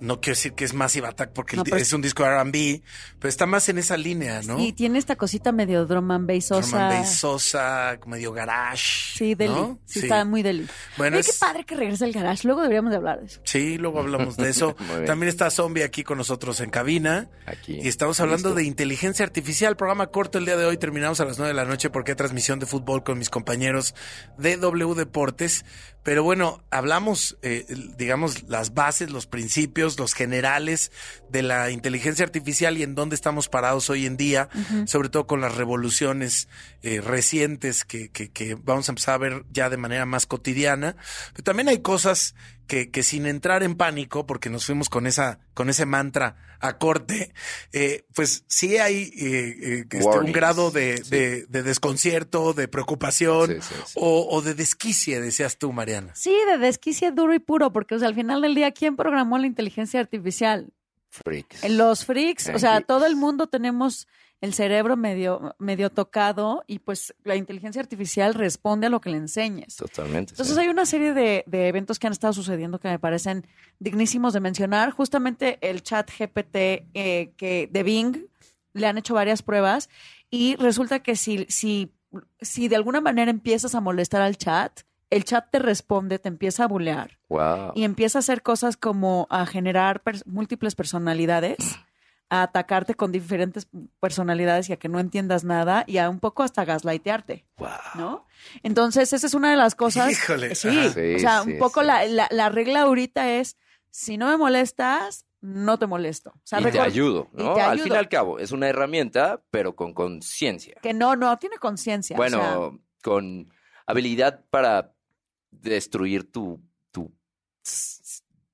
No quiero decir que es Massive Attack porque No, es un disco de R&B, pero está más en esa línea, ¿no? Y tiene esta cosita medio drum and bass Drum and sosa. bass sosa, medio garage. Sí, deli. ¿no? Sí, está muy deli. Bueno, Oye, qué es- padre que regrese el garage. Luego deberíamos de hablar de eso. Sí, luego hablamos de eso. También está Zombie aquí con nosotros en cabina. Aquí. Y estamos hablando Listo. de inteligencia artificial. Programa corto el día de hoy. Terminamos a las 9 de la noche porque hay transmisión de fútbol con mis compañeros de W Deportes. Pero bueno, hablamos, eh, digamos, las bases, los principios los generales de la inteligencia artificial y en dónde estamos parados hoy en día, sobre todo con las revoluciones eh, recientes que, que- que vamos a empezar a ver ya de manera más cotidiana. Pero también hay cosas que, que sin entrar en pánico, porque nos fuimos con esa, con ese mantra a corte, eh, pues sí hay eh, eh, este, un grado de, de- de desconcierto, de preocupación Sí, sí, sí. O, o de desquicie, decías tú, Mariana. Sí, de desquicie duro y puro, porque o sea, al final del día, ¿quién programó la inteligencia artificial? Freaks. En Los freaks, o sea, todo el mundo tenemos el cerebro medio, medio tocado y pues la inteligencia artificial responde a lo que le enseñes. Totalmente. Entonces sí. hay una serie de, de eventos que han estado sucediendo que me parecen dignísimos de mencionar. Justamente el chat GPT eh, que de Bing le han hecho varias pruebas y resulta que si, si, si de alguna manera empiezas a molestar al chat, el chat te responde, te empieza a bulear Wow. y empieza a hacer cosas como a generar pers- múltiples personalidades, a atacarte con diferentes personalidades y a que no entiendas nada y a un poco hasta gaslightearte, ¿no? Entonces, esa es una de las cosas. Híjole, Sí, o sea, sí, un poco sí. la, la, la regla ahorita es, si no me molestas, no te molesto. O sea, y te ayudo, y ¿no? Al fin y al cabo, es una herramienta, pero con conciencia. Que no, no, tiene conciencia. o Bueno, sea, con habilidad para destruir tu, tu,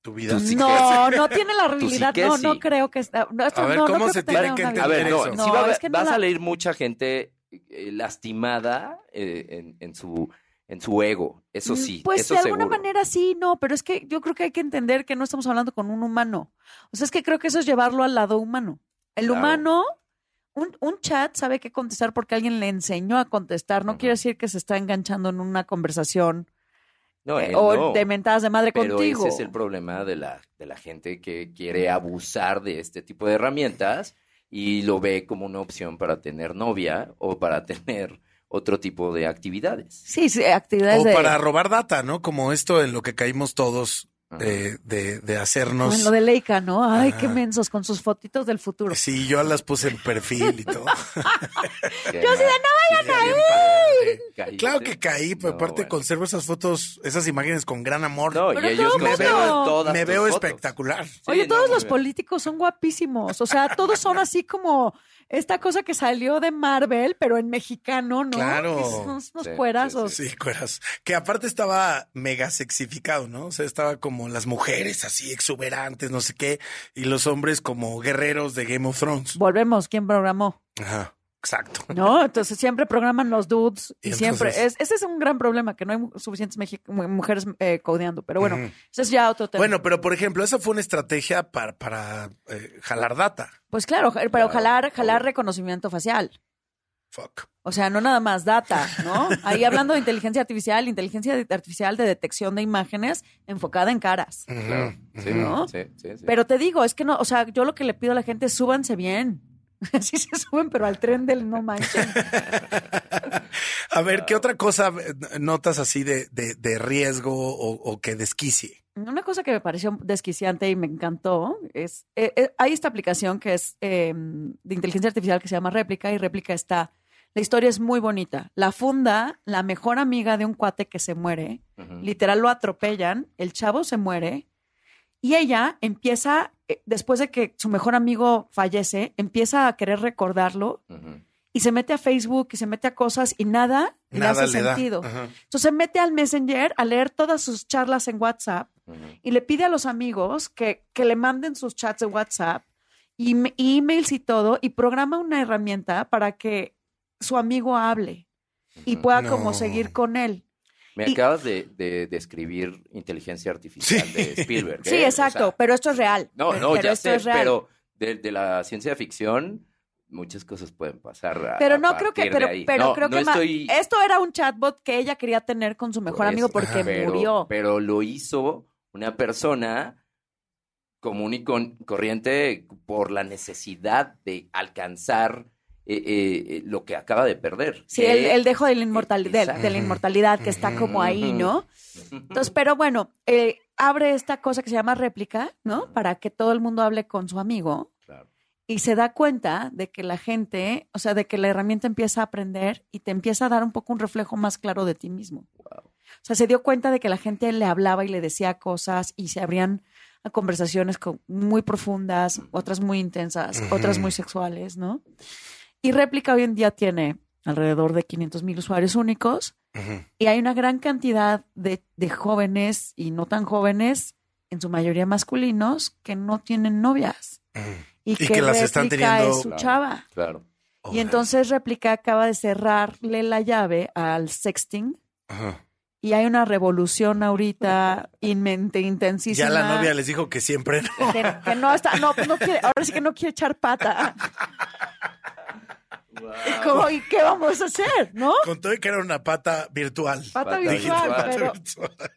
Tu vida. no, no tiene la psique, No, no creo que está. No, esto A ver, no, ¿cómo se tiene que entender A ver, no, eso. va, a- es que no va a la- salir mucha gente eh, lastimada eh, en, en su, en su ego, eso Mm, sí, Pues eso de alguna seguro. manera sí, no, pero es que yo creo que hay que entender que no estamos hablando con un humano. O sea, es que creo que eso es llevarlo al lado humano. El Claro. humano, un, un chat sabe qué contestar porque alguien le enseñó a contestar. No quiere decir que se está enganchando en una conversación No, eh, o no. de mentadas de madre Pero contigo. ese es el problema de la, de la gente que quiere abusar de este tipo de herramientas y lo ve como una opción para tener novia o para tener otro tipo de actividades. Sí, sí, actividades O de... para robar data, ¿no? Como esto en lo que caímos todos de, de, de hacernos. en lo de Leica, ¿no? Ay, qué mensos con sus fotitos del futuro. Sí, yo las puse en perfil y todo. Yo así de, no vayan ahí. Caíste. Claro que caí, pero No, aparte bueno. conservo esas fotos, esas imágenes con gran amor. No, y ellos me veo, todas me veo fotos. espectacular. Oye, Sí, todos no, los bien. políticos son guapísimos. O sea, todos son así como esta cosa que salió de Marvel, pero en mexicano, ¿no? Claro. Unos Sí, cuerazos. Sí, cueras. Que aparte estaba mega sexificado, ¿no? O sea, estaba como las mujeres así exuberantes, no sé qué, y los hombres como guerreros de Game of Thrones. Volvemos, ¿quién programó? Ajá, exacto. ¿No? Entonces siempre programan los dudes y, Y siempre. Es, ese es un gran problema, que no hay suficientes mujeres eh, codeando. Pero bueno, Ujú. ese es ya otro tema. Bueno, pero por ejemplo, esa fue una estrategia para, para eh, jalar data. Pues claro, pero Claro, jalar, jalar reconocimiento facial. Fuck. O sea, no nada más data, ¿no? Ahí hablando de inteligencia artificial, inteligencia artificial de detección de imágenes enfocada en caras. Claro. Sí, ¿No? sí, sí, sí. Pero te digo, es que no, o sea, yo lo que le pido a la gente es súbanse bien. Sí se suben, pero al tren del no manchen. A ver, ¿qué otra cosa eh, notas así de, de, de riesgo o, o que desquicie? Una cosa que me pareció desquiciante y me encantó es, eh, eh, hay esta aplicación que es eh, de inteligencia artificial que se llama Réplica y Réplica está, la historia es muy bonita. La funda la mejor amiga de un cuate que se muere, literal lo atropellan, el chavo se muere y ella empieza, eh, después de que su mejor amigo fallece, empieza a querer recordarlo y se mete a Facebook y se mete a cosas y nada, le hace le sentido. Entonces se mete al Messenger a leer todas sus charlas en WhatsApp y le pide a los amigos que, que le manden sus chats de WhatsApp y emails y todo y programa una herramienta para que su amigo hable y pueda como seguir con él. Me Y- acabas de, de describir inteligencia artificial de Spielberg. Sí, ¿eh? O exacto, sea, pero esto es real. no, no, pero ya esto sé, es real. pero de, de la ciencia ficción muchas cosas pueden pasar. a- Pero a no creo que, pero, No, creo no que ma- estoy- esto era un chatbot que ella quería tener con su mejor por amigo porque pero- murió. Pero lo hizo una persona común y con- corriente por la necesidad de alcanzar eh, eh, lo que acaba de perder. Sí, el, el dejo de la inmortalidad, de, la inmortalidad que está como ahí, ¿no? Entonces, pero bueno, eh, abre esta cosa que se llama réplica, ¿no? Para que todo el mundo hable con su amigo. Claro. Y se da cuenta de que la gente, o sea, de que la herramienta empieza a aprender y te empieza a dar un poco un reflejo más claro de ti mismo. O sea, se dio cuenta de que la gente le hablaba y le decía cosas y se abrían a conversaciones con- muy profundas, otras muy intensas, otras muy sexuales, ¿no? Y réplica hoy en día tiene alrededor de 500 mil usuarios únicos y hay una gran cantidad de, de jóvenes y no tan jóvenes, en su mayoría masculinos, que no tienen novias. Y, Y que, que las están réplica teniendo- es su Claro. chava. Claro. Y entonces réplica acaba de cerrarle la llave al sexting Ajá. y hay una revolución ahorita inmente, intensísima. Ya la novia les dijo que siempre no. Que, que no está, no, no quiere, ahora sí que no quiere echar pata. ¿Y, cómo- y qué vamos a hacer? ¿No? Con todo y que era una pata virtual. Pata virtual, pero-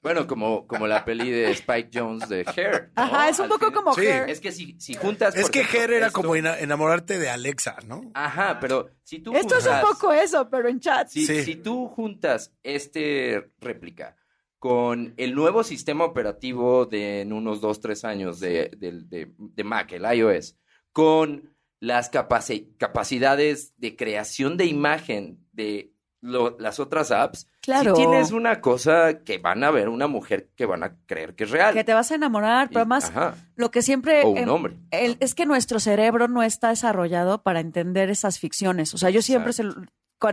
Bueno, como, como la peli de Spike Jones de Hair. ¿no? Ajá, es un Al poco fin- como Sí. Hair. Es que si, si juntas. Es que ejemplo, Ger era esto- como ena- enamorarte de Alexa, ¿no? Ajá, pero si tú Esto es un juntas- poco eso, pero en chat. Si, si tú juntas este réplica con el nuevo sistema operativo de en unos 2, 3 años de, de- de- de Mac, el iOS, con las capaci- capacidades de creación de imagen de lo- las otras apps, Claro. si tienes una cosa que van a ver una mujer que van a creer que es real. Que te vas a enamorar, pero además Ajá. lo que siempre... O un em, hombre. el- es que nuestro cerebro no está desarrollado para entender esas ficciones. O sea, yo siempre se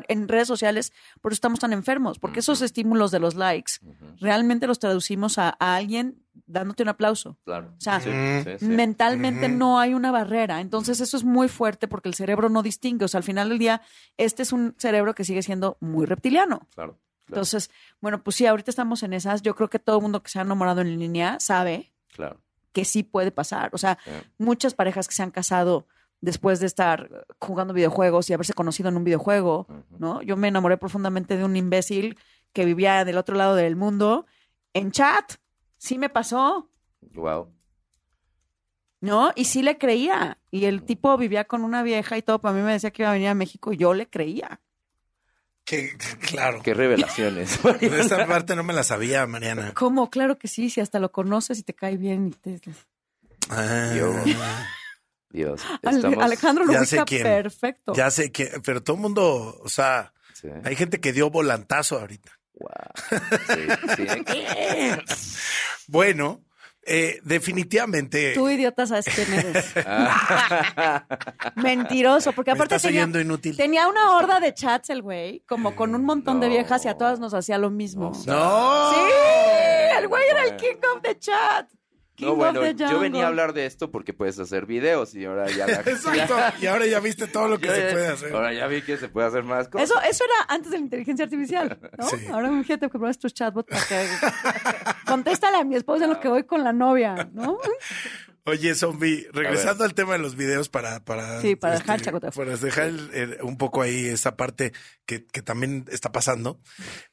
en redes sociales, por eso estamos tan enfermos, porque esos estímulos de los likes realmente los traducimos a, a alguien dándote un aplauso. Claro. O sea, Sí, sí, sí. mentalmente no hay una barrera. Entonces eso es muy fuerte porque el cerebro no distingue. O sea, al final del día, este es un cerebro que sigue siendo muy reptiliano. Claro. claro. Entonces, bueno, pues sí, ahorita estamos en esas. Yo creo que todo el mundo que se ha enamorado en línea sabe Claro. que sí puede pasar. O sea, muchas parejas que se han casado después de estar jugando videojuegos y haberse conocido en un videojuego, ¿no? Yo me enamoré profundamente de un imbécil que vivía del otro lado del mundo en chat. Sí me pasó, Wow. ¿no? Y sí le creía. Y el tipo vivía con una vieja y todo, para mí me decía que iba a venir a México y yo le creía. Que, claro. Qué revelaciones. Esta parte no me la sabía, Mariana. ¿Cómo? Claro que sí, si hasta lo conoces y te cae bien y te... Ah. Dios. Dios. Estamos- Alejandro lo Ya ubica sé quién. perfecto. Ya sé que, pero todo el mundo, o sea, hay gente que dio volantazo ahorita. Bueno, eh, definitivamente. Tú, idiota, sabes quién eres. Mentiroso, porque Me aparte estás tenía, oyendo inútil. tenía una horda de chats el güey, como con un montón de viejas y a todas nos hacía lo mismo. ¡No! Sí, el güey era el king of the chat. King No, bueno, yo venía a hablar de esto porque puedes hacer videos y ahora ya la... Exacto. Y ahora ya viste todo lo que se puede hacer. Ahora ya vi que se puede hacer más cosas. Eso, eso era antes de la inteligencia artificial, ¿no? Sí. Ahora imagínate que pones tus chatbots para que... Contéstale a mi esposa en lo que voy con la novia, ¿no? Oye, zombie, regresando al tema de los videos para... para este, Sí, para dejar el chacoteo. Para dejar el- el- un poco ahí esa parte que, que también está pasando.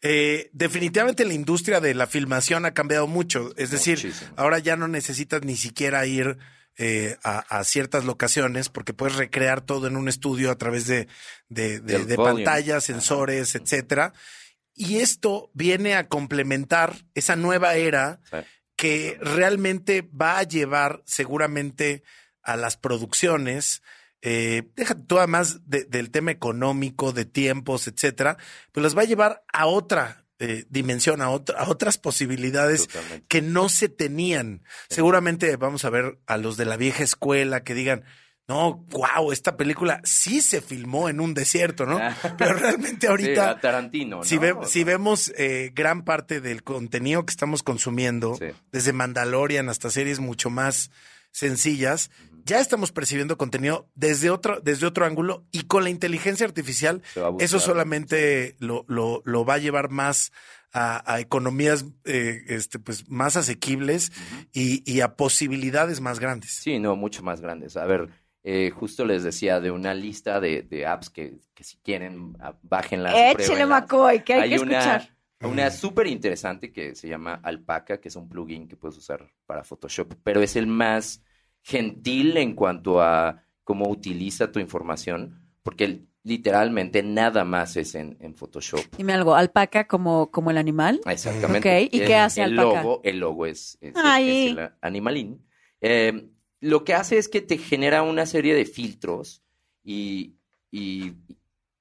Eh, definitivamente la industria de la filmación ha cambiado mucho. Es decir, ahora ya no necesitas ni siquiera ir eh, a, a ciertas locaciones porque puedes recrear todo en un estudio a través de, de, pantallas, sensores, etcétera. Y esto viene a complementar esa nueva era que realmente va a llevar seguramente a las producciones. Eh, déjate tú además de- del tema económico, de tiempos, etcétera, pues las va a llevar a otra eh, dimensión, a, a otras posibilidades que no se tenían. Seguramente vamos a ver a los de la vieja escuela que digan, no, wow, esta película sí se filmó en un desierto, ¿no? Pero realmente ahorita... Sí, a Tarantino, ¿no? Si, ve- si vemos eh, gran parte del contenido que estamos consumiendo, desde Mandalorian hasta series mucho más sencillas, ya estamos percibiendo contenido desde otro, desde otro ángulo y con la inteligencia artificial, eso solamente lo, lo, lo va a llevar más a, a economías eh, este, pues, más asequibles y, y a posibilidades más grandes. Sí, no, mucho más grandes. A ver, eh, justo les decía de una lista de, de apps que, que si quieren, ah, bájenlas. Pruébenlas. McCoy, que hay que una, escuchar. Una súper interesante que se llama Alpaca, que es un plugin que puedes usar para Photoshop, pero es el más gentil en cuanto a cómo utiliza tu información, porque literalmente nada más es en, en Photoshop. Dime algo, alpaca como, como el animal. Exactamente. ¿y El- qué hace el alpaca? Logo, el logo es, es- Ay. es el animalín. Eh, lo que hace es que te genera una serie de filtros y, y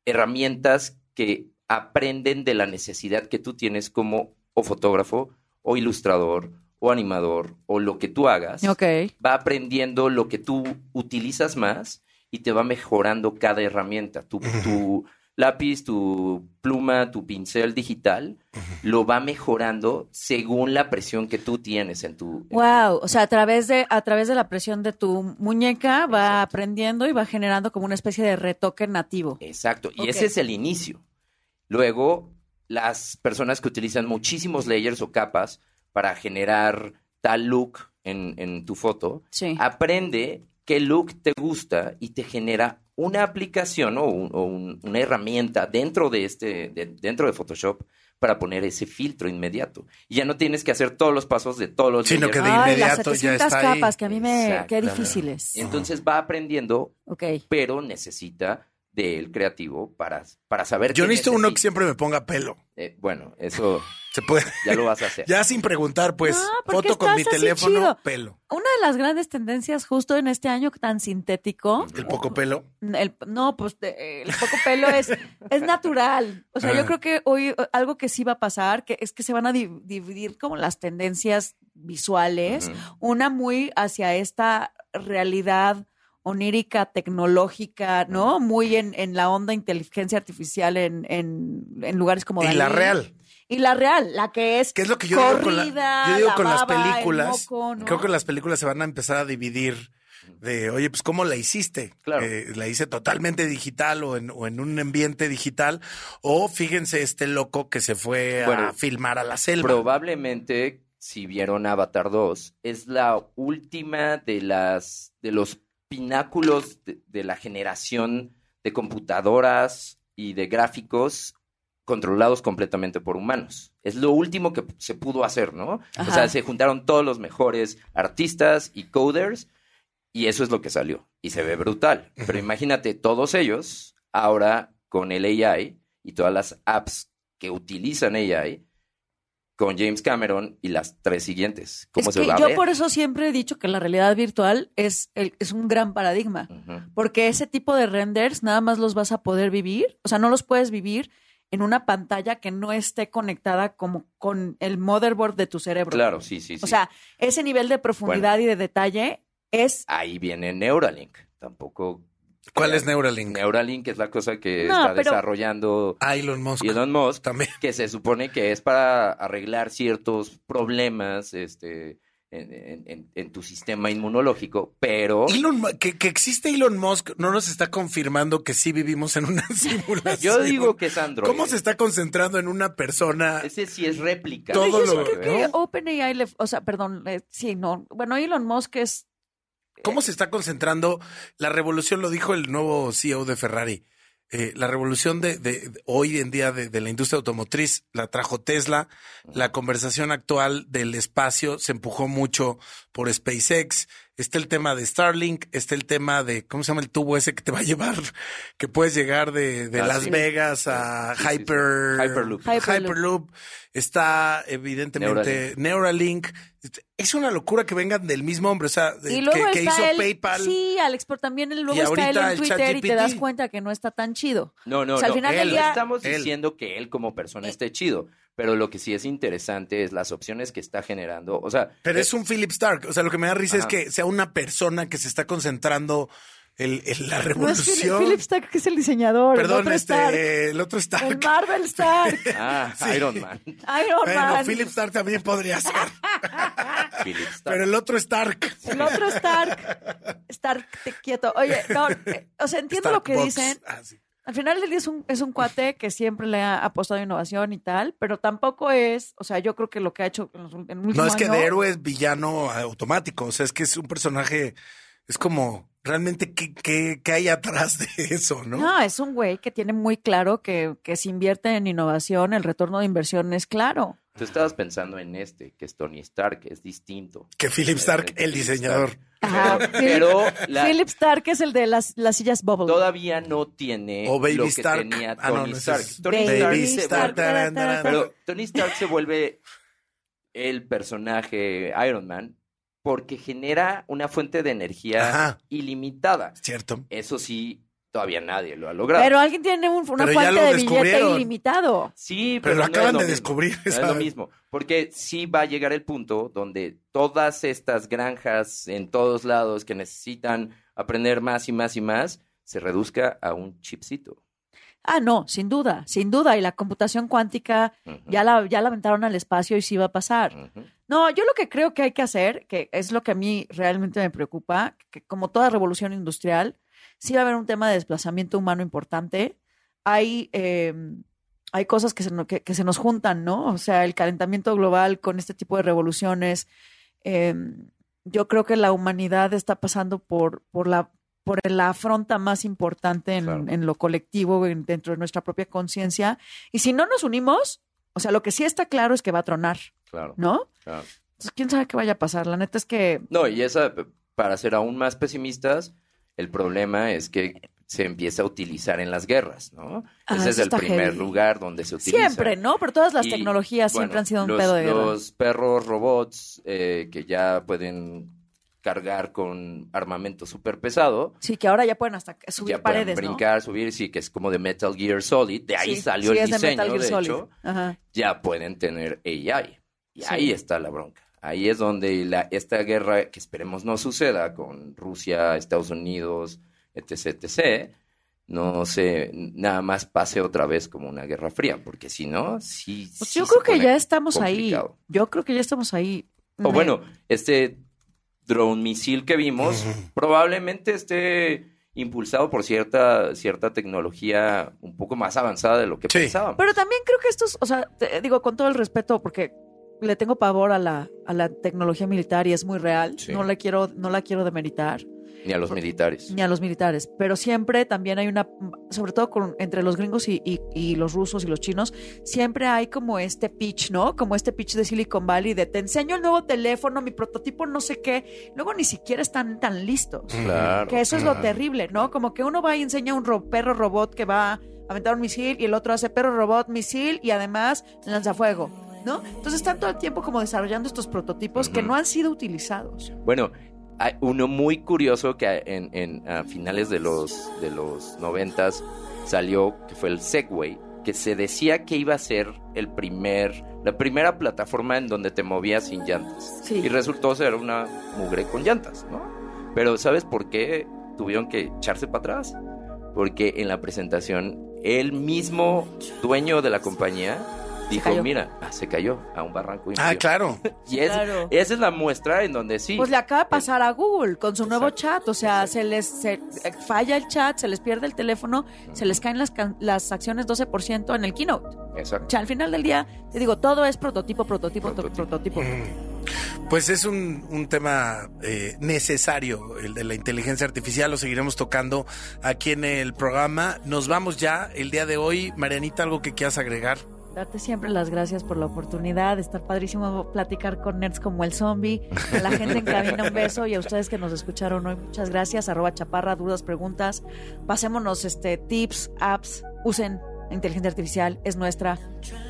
herramientas que aprenden de la necesidad que tú tienes como o fotógrafo o ilustrador o animador o lo que tú hagas, Ok. va aprendiendo lo que tú utilizas más y te va mejorando cada herramienta. Tu, tu lápiz, tu pluma, tu pincel digital, lo va mejorando según la presión que tú tienes en tu... Wow, o sea, a través de a través de la presión de tu muñeca va aprendiendo y va generando como una especie de retoque nativo. Exacto, y ese es el inicio. Luego, las personas que utilizan muchísimos layers o capas para generar tal look en, en tu foto, Sí. aprende qué look te gusta y te genera una aplicación o, un- o un- una herramienta dentro de este, de- dentro de Photoshop para poner ese filtro inmediato. Y ya no tienes que hacer todos los pasos de todos los Sino que de Ay, las inmediato ya 700 está ahí. capas que a mí me qué difíciles. Y entonces va aprendiendo, pero necesita del creativo para, para saber Yo necesito uno que siempre me ponga pelo. Eh, bueno, eso Se puede. ya lo vas a hacer. Ya sin preguntar, pues, foto con mi teléfono, chido. pelo. Una de las grandes tendencias justo en este año tan sintético, El poco pelo. el, no, pues de- el poco pelo es, es natural. O sea, yo Ah. creo que hoy eh, algo que sí va a pasar, que es que se van a di- dividir como las tendencias visuales, una muy hacia esta realidad onírica, tecnológica, ¿no? Muy en, en la onda inteligencia artificial en, en, en lugares como Y la real. Y la real, la que es ¿Qué es lo que yo digo con, la- yo digo la con las baba, películas? moco, ¿no? Creo que las películas se van a empezar a dividir de, oye, pues, ¿cómo la hiciste? Claro. Eh, ¿La hice totalmente digital o en, o en un ambiente digital? O fíjense este loco que se fue a filmar a la selva. Probablemente, si vieron Avatar 2, es la última de las de los pináculos de, de la generación de computadoras y de gráficos controlados completamente por humanos. Es lo último que se pudo hacer, ¿no? O sea, se juntaron todos los mejores artistas y coders y eso es lo que salió. Y se ve brutal. Pero imagínate todos ellos ahora con el AI y todas las apps que utilizan AI con James Cameron y las tres siguientes. ¿Cómo es se que va a yo ver? por eso siempre he dicho que la realidad virtual es, el- es un gran paradigma, porque ese tipo de renders nada más los vas a poder vivir, o sea, no los puedes vivir en una pantalla que no esté conectada como con el motherboard de tu cerebro. Claro, sí, sí, sí. O sea, ese nivel de profundidad y de detalle es Ahí viene Neuralink. Tampoco. ¿Cuál es Neuralink? Neuralink es la cosa que No, está pero- desarrollando Ah, Elon Musk. Elon Musk, También. que se supone que es para arreglar ciertos problemas este, en, en- en- en tu sistema inmunológico, pero Elon que, que existe Elon Musk no nos está confirmando que sí vivimos en una simulación. yo digo que es Android. ¿Cómo se está concentrando en una persona? Ese sí es réplica. Todo yo lo- creo que ¿no? OpenAI, o sea, perdón, eh, sí, no, bueno, Elon Musk es ¿Cómo se está concentrando? La revolución, lo dijo el nuevo CEO de Ferrari. eh, la revolución de, de- de hoy en día de, de la industria automotriz la trajo Tesla. La conversación actual del espacio se empujó mucho por SpaceX. Está el tema de Starlink, está el tema de, ¿cómo se llama el tubo ese que te va a llevar? Que puedes llegar de, de Ah, Las sí. Vegas a Sí, sí, sí. Hyper, Hyperloop. Hyperloop. Hyperloop. Está evidentemente Neuralink. Es una locura que vengan del mismo hombre, o sea, de- Y luego que, hizo el, PayPal. Sí, Alex, pero también el- luego está él en el Twitter y te das cuenta que no está tan chido. No, no, O sea, al no. final del él, día- estamos Él. diciendo que él como persona esté chido, pero lo que sí es interesante es las opciones que está generando. O sea, Pero eh, es un Philip Stark. O sea, lo que me da risa es que sea una persona que se está concentrando en, en la No es Philip, revolución. Philip Stark, que es el diseñador. el Perdón, otro este, Stark. el otro Stark. El Marvel Stark. Ah, Sí. Iron Man. Iron Bueno, Man. Philip Stark también podría ser. Philip Stark. Pero el otro Stark. El otro Stark. Stark, te quieto. Oye, no, eh, o sea, entiendo lo que dicen. Ah, sí. Al final del día es un, es un cuate que siempre le ha apostado a innovación y tal, pero tampoco es, o sea, yo creo que lo que ha hecho en, los, en el último No es que año- de héroe es villano automático. O sea, es que es un personaje. Es como realmente qué, qué, qué hay atrás de eso, ¿no? No, es un güey que tiene muy claro que, que si invierte en innovación, el retorno de inversión es claro. Tú estabas pensando en este, que es Tony Stark, es distinto. Que Philip Stark, Eh, el Philip diseñador. Stark. Ajá, Pero, la- Philip Stark es el de las, las sillas Bubble. todavía no tiene O Baby lo que Stark. tenía Ah, no, Tony no, ese Stark. Tony Baby Stark Stark. pero Tony Stark se vuelve el personaje Iron Man porque genera una fuente de energía Ajá. ilimitada. Cierto. Eso sí, todavía nadie lo ha logrado. Pero alguien tiene un- una Pero fuente lo de billete ilimitado. Sí, Pero pero, lo no es acaban de mismo. descubrir, No es lo mismo. Porque sí va a llegar el punto donde todas estas granjas en todos lados que necesitan aprender más y más y más, se reduzca a un chipcito. Ah, no, sin duda, sin duda. Y la computación cuántica ya, la, ya la aventaron al espacio y sí va a pasar. No, yo lo que creo que hay que hacer, que es lo que a mí realmente me preocupa, que como toda revolución industrial, sí va a haber un tema de desplazamiento humano importante. Hay, eh, hay cosas que se, que, que se nos juntan, ¿no? O sea, el calentamiento global con este tipo de revoluciones. eh, yo creo que la humanidad está pasando por, por la por la afronta más importante en, en lo colectivo, en- dentro de nuestra propia conciencia. Y si no nos unimos, o sea, lo que sí está claro es que va a tronar, Claro. ¿no? claro. Entonces, quién sabe qué vaya a pasar. La neta es que No, y esa, para ser aún más pesimistas, el problema es que se empieza a utilizar en las guerras, ¿no? Ah, Ese es el primer heavy. lugar donde se utiliza. siempre, ¿no? Pero todas las Y, tecnologías siempre han sido un los- pedo de guerra. Los perros robots eh, que ya pueden cargar con armamento súper pesado, Sí, que ahora ya pueden hasta subir ya pueden paredes, ¿no? brincar, subir, sí, que es como de Metal Gear Solid, de ahí Sí, salió sí, el es de diseño, Metal Gear de Solid. hecho, Ajá. ya pueden tener AI. Y Sí. ahí está la bronca. Ahí es donde la, esta guerra, que esperemos no suceda con Rusia, Estados Unidos, etc., etc., no se, nada más pase otra vez como una guerra fría, porque si no, sí. Pues sí yo creo que ya estamos ahí. Yo creo que ya estamos ahí. O Me- bueno, este drone misil que vimos probablemente esté impulsado por cierta, cierta tecnología un poco más avanzada de lo que pensábamos. Pero también creo que estos, o sea, te digo con todo el respeto, porque le tengo pavor a la, a la tecnología militar y es muy real. Sí. No la quiero, no la quiero demeritar. Ni a los militares. ni a los militares, pero siempre también hay una, sobre todo con, entre los gringos y, y- y los rusos y los chinos, siempre hay como este pitch, ¿no? Como este pitch de Silicon Valley de te enseño el nuevo teléfono, mi prototipo no sé qué, luego ni siquiera están tan listos. Claro. Que eso es lo terrible, ¿no? Como que uno va y enseña un ro- perro robot que va a aventar un misil y el otro hace perro robot, misil y además lanzafuego, ¿no? Entonces están todo el tiempo como desarrollando estos prototipos que no han sido utilizados. Bueno, hay uno muy curioso que en, en, a finales de los, de los noventas salió, que fue el Segway, que se decía que iba a ser el primer, la primera plataforma en donde te movías sin llantas. Sí. Y resultó ser una mugre con llantas, ¿no? Pero ¿sabes por qué tuvieron que echarse para atrás? Porque en la presentación el mismo dueño de la compañía dijo, cayó. mira, ah, se cayó a un barranco. Ah, infinito". claro. Y es- Claro. esa es la muestra en donde sí. Pues le acaba de pasar a Google con su nuevo chat, o sea, se les se- eh, falla el chat, se les pierde el teléfono, se les caen las, can- las acciones 12% en el keynote. Exacto. O sea, al final del día, te digo, todo es prototipo, prototipo, to- prototipo. Pues es un, un tema eh, necesario, el de la inteligencia artificial, lo seguiremos tocando aquí en el programa. Nos vamos ya el día de hoy. Marianita, ¿algo que quieras agregar? Darte siempre las gracias por la oportunidad, estar padrísimo platicar con nerds como el zombie, a la gente en cabina un beso y a ustedes que nos escucharon hoy, muchas gracias, arroba chaparra, dudas, preguntas, pasémonos este tips, apps, usen inteligencia artificial, es nuestra,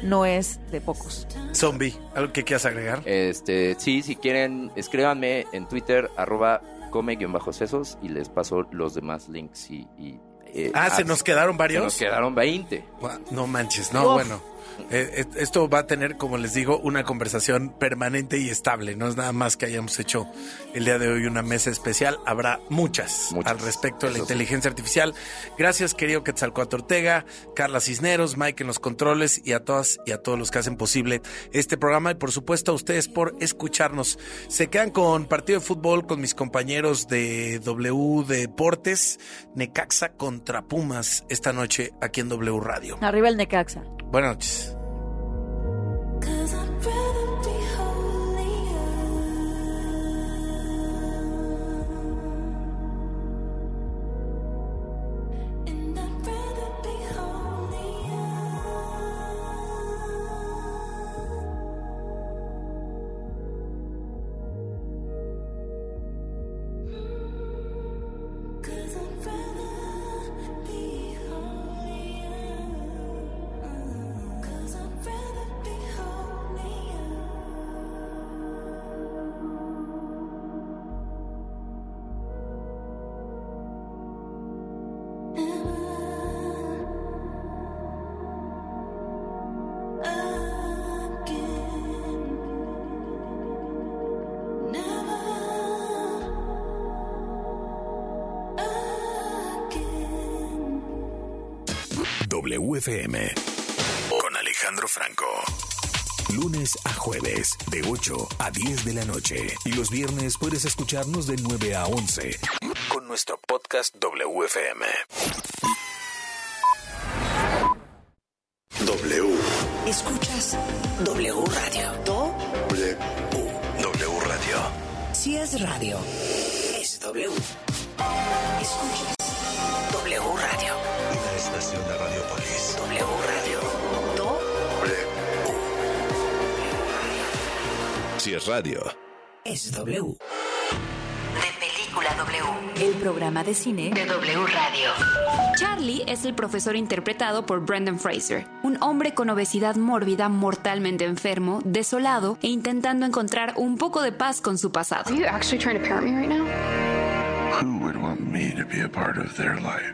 no es de pocos. Zombie, ¿algo que quieras agregar? Este, sí, si quieren, escríbanme en Twitter, arroba come-sesos y les paso los demás links y... y, eh, Ah, ¿se nos quedaron varios? Se nos quedaron 20. Gua- No manches, no, Uf. bueno. Eh, eh, esto va a tener, como les digo, una conversación permanente y estable. No es nada más que hayamos hecho el día de hoy una mesa especial. Habrá muchas, Muchas, al respecto de la eso sí. inteligencia artificial. Gracias, querido Quetzalcoatl Ortega, Carla Cisneros, Mike en los controles y a todas y a todos los que hacen posible este programa. Y por supuesto a ustedes por escucharnos. Se quedan con partido de fútbol con mis compañeros de W Deportes, Necaxa contra Pumas esta noche aquí en W Radio. Arriba el Necaxa. Buenas noches. WFM. Con Alejandro Franco. Lunes a jueves, de 8 a 10 de la noche. Y los viernes puedes escucharnos de 9 a 11. Con nuestro podcast WFM. W. Escuchas W Radio. Do. W. W Radio. Si es radio, es W. Escuchas W Radio. Radiopolis. W Radio. Do. Si es radio. Es W. De Película W, el programa de cine de W Radio. Charlie es el profesor interpretado por Brendan Fraser, un hombre con obesidad mórbida, mortalmente enfermo, desolado e intentando encontrar un poco de paz con su pasado.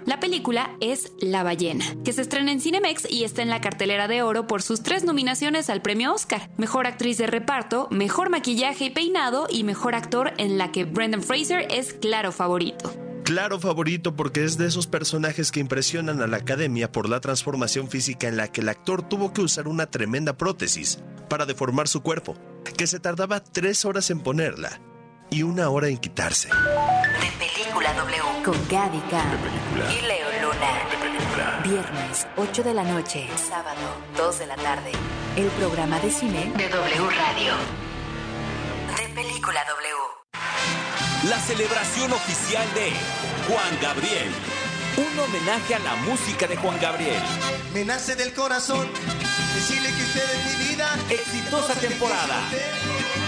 La película es La ballena, que se estrena en Cinemex y está en la cartelera de oro por sus tres nominaciones al premio Oscar: Mejor actriz de reparto, Mejor maquillaje y peinado y Mejor actor en la que Brendan Fraser es claro favorito. Claro favorito porque es de esos personajes que impresionan a la academia por la transformación física en la que el actor tuvo que usar una tremenda prótesis para deformar su cuerpo, que se tardaba tres horas en ponerla y una hora en quitarse. Película W. Con Gaby Khan y Leo Luna. Viernes, 8 de la noche. Sábado, 2 de la tarde. El programa de cine de W Radio. De Película W. La celebración oficial de Juan Gabriel. Un homenaje a la música de Juan Gabriel. Me nace del corazón decirle que usted es mi vida. Exitosa temporada.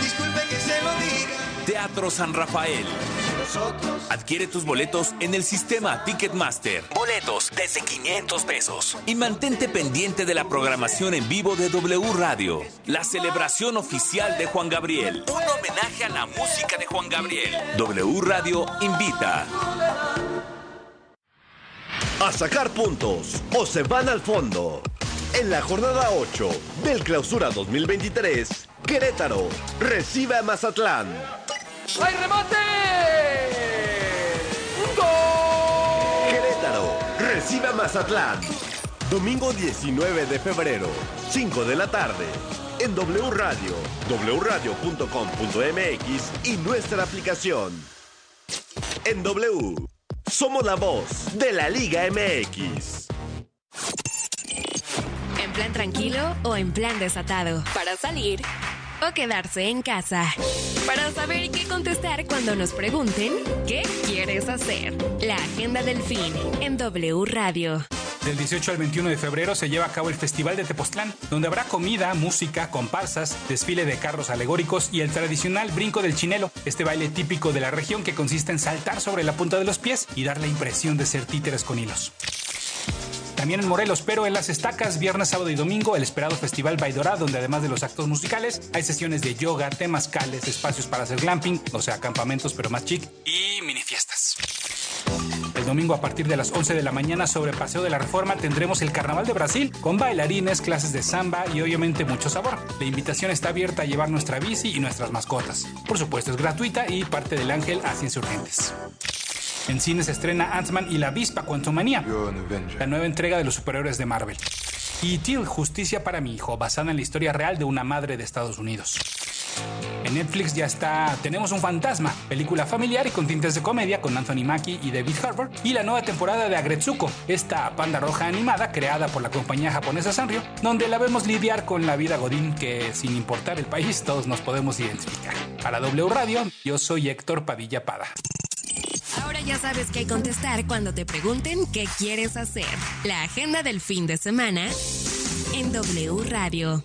Disculpe que se lo diga. Teatro San Rafael. Adquiere tus boletos en el sistema Ticketmaster. Boletos desde 500 pesos. Y mantente pendiente de la programación en vivo de W Radio. La celebración oficial de Juan Gabriel. Un homenaje a la música de Juan Gabriel. W Radio invita. A sacar puntos o se van al fondo. En la jornada 8 del Clausura 2023, Querétaro recibe a Mazatlán. ¡Hay remate! Querétaro recibe a Mazatlán. Domingo 19 de febrero, 5 de la tarde. En W Radio, wradio.com.mx y nuestra aplicación. En W, somos la voz de la Liga MX. En plan tranquilo o en plan desatado. Para salir o quedarse en casa. Para saber qué contestar cuando nos pregunten qué quieres hacer. La agenda del fin en W Radio. Del 18 al 21 de febrero se lleva a cabo el Festival de Tepoztlán, donde habrá comida, música, comparsas, desfile de carros alegóricos y el tradicional brinco del chinelo, este baile típico de la región que consiste en saltar sobre la punta de los pies y dar la impresión de ser títeres con hilos. También en Morelos, pero en las estacas, viernes, sábado y domingo, el esperado Festival Baidorá, donde además de los actos musicales, hay sesiones de yoga, temazcales, espacios para hacer glamping, o sea, campamentos pero más chic, y mini fiestas. El domingo a partir de las 11 de la mañana sobre Paseo de la Reforma tendremos el Carnaval de Brasil con bailarines, clases de samba y obviamente mucho sabor. La invitación está abierta a llevar nuestra bici y nuestras mascotas. Por supuesto es gratuita y parte del Ángel a Insurgentes. En cine se estrena Ant-Man y la avispa Quantumania, la nueva entrega de los superhéroes de Marvel. Y Till, Justicia para mi hijo, basada en la historia real de una madre de Estados Unidos. En Netflix ya está Tenemos un fantasma, película familiar y con tintes de comedia con Anthony Mackie y David Harbour, y la nueva temporada de Agretsuko, esta panda roja animada creada por la compañía japonesa Sanrio, donde la vemos lidiar con la vida godín que sin importar el país todos nos podemos identificar. Para W Radio, yo soy Héctor Padilla Pada. Ya sabes qué contestar cuando te pregunten qué quieres hacer. La agenda del fin de semana en W Radio.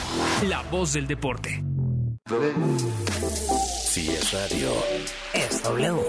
la voz del deporte. Si es radio, es W.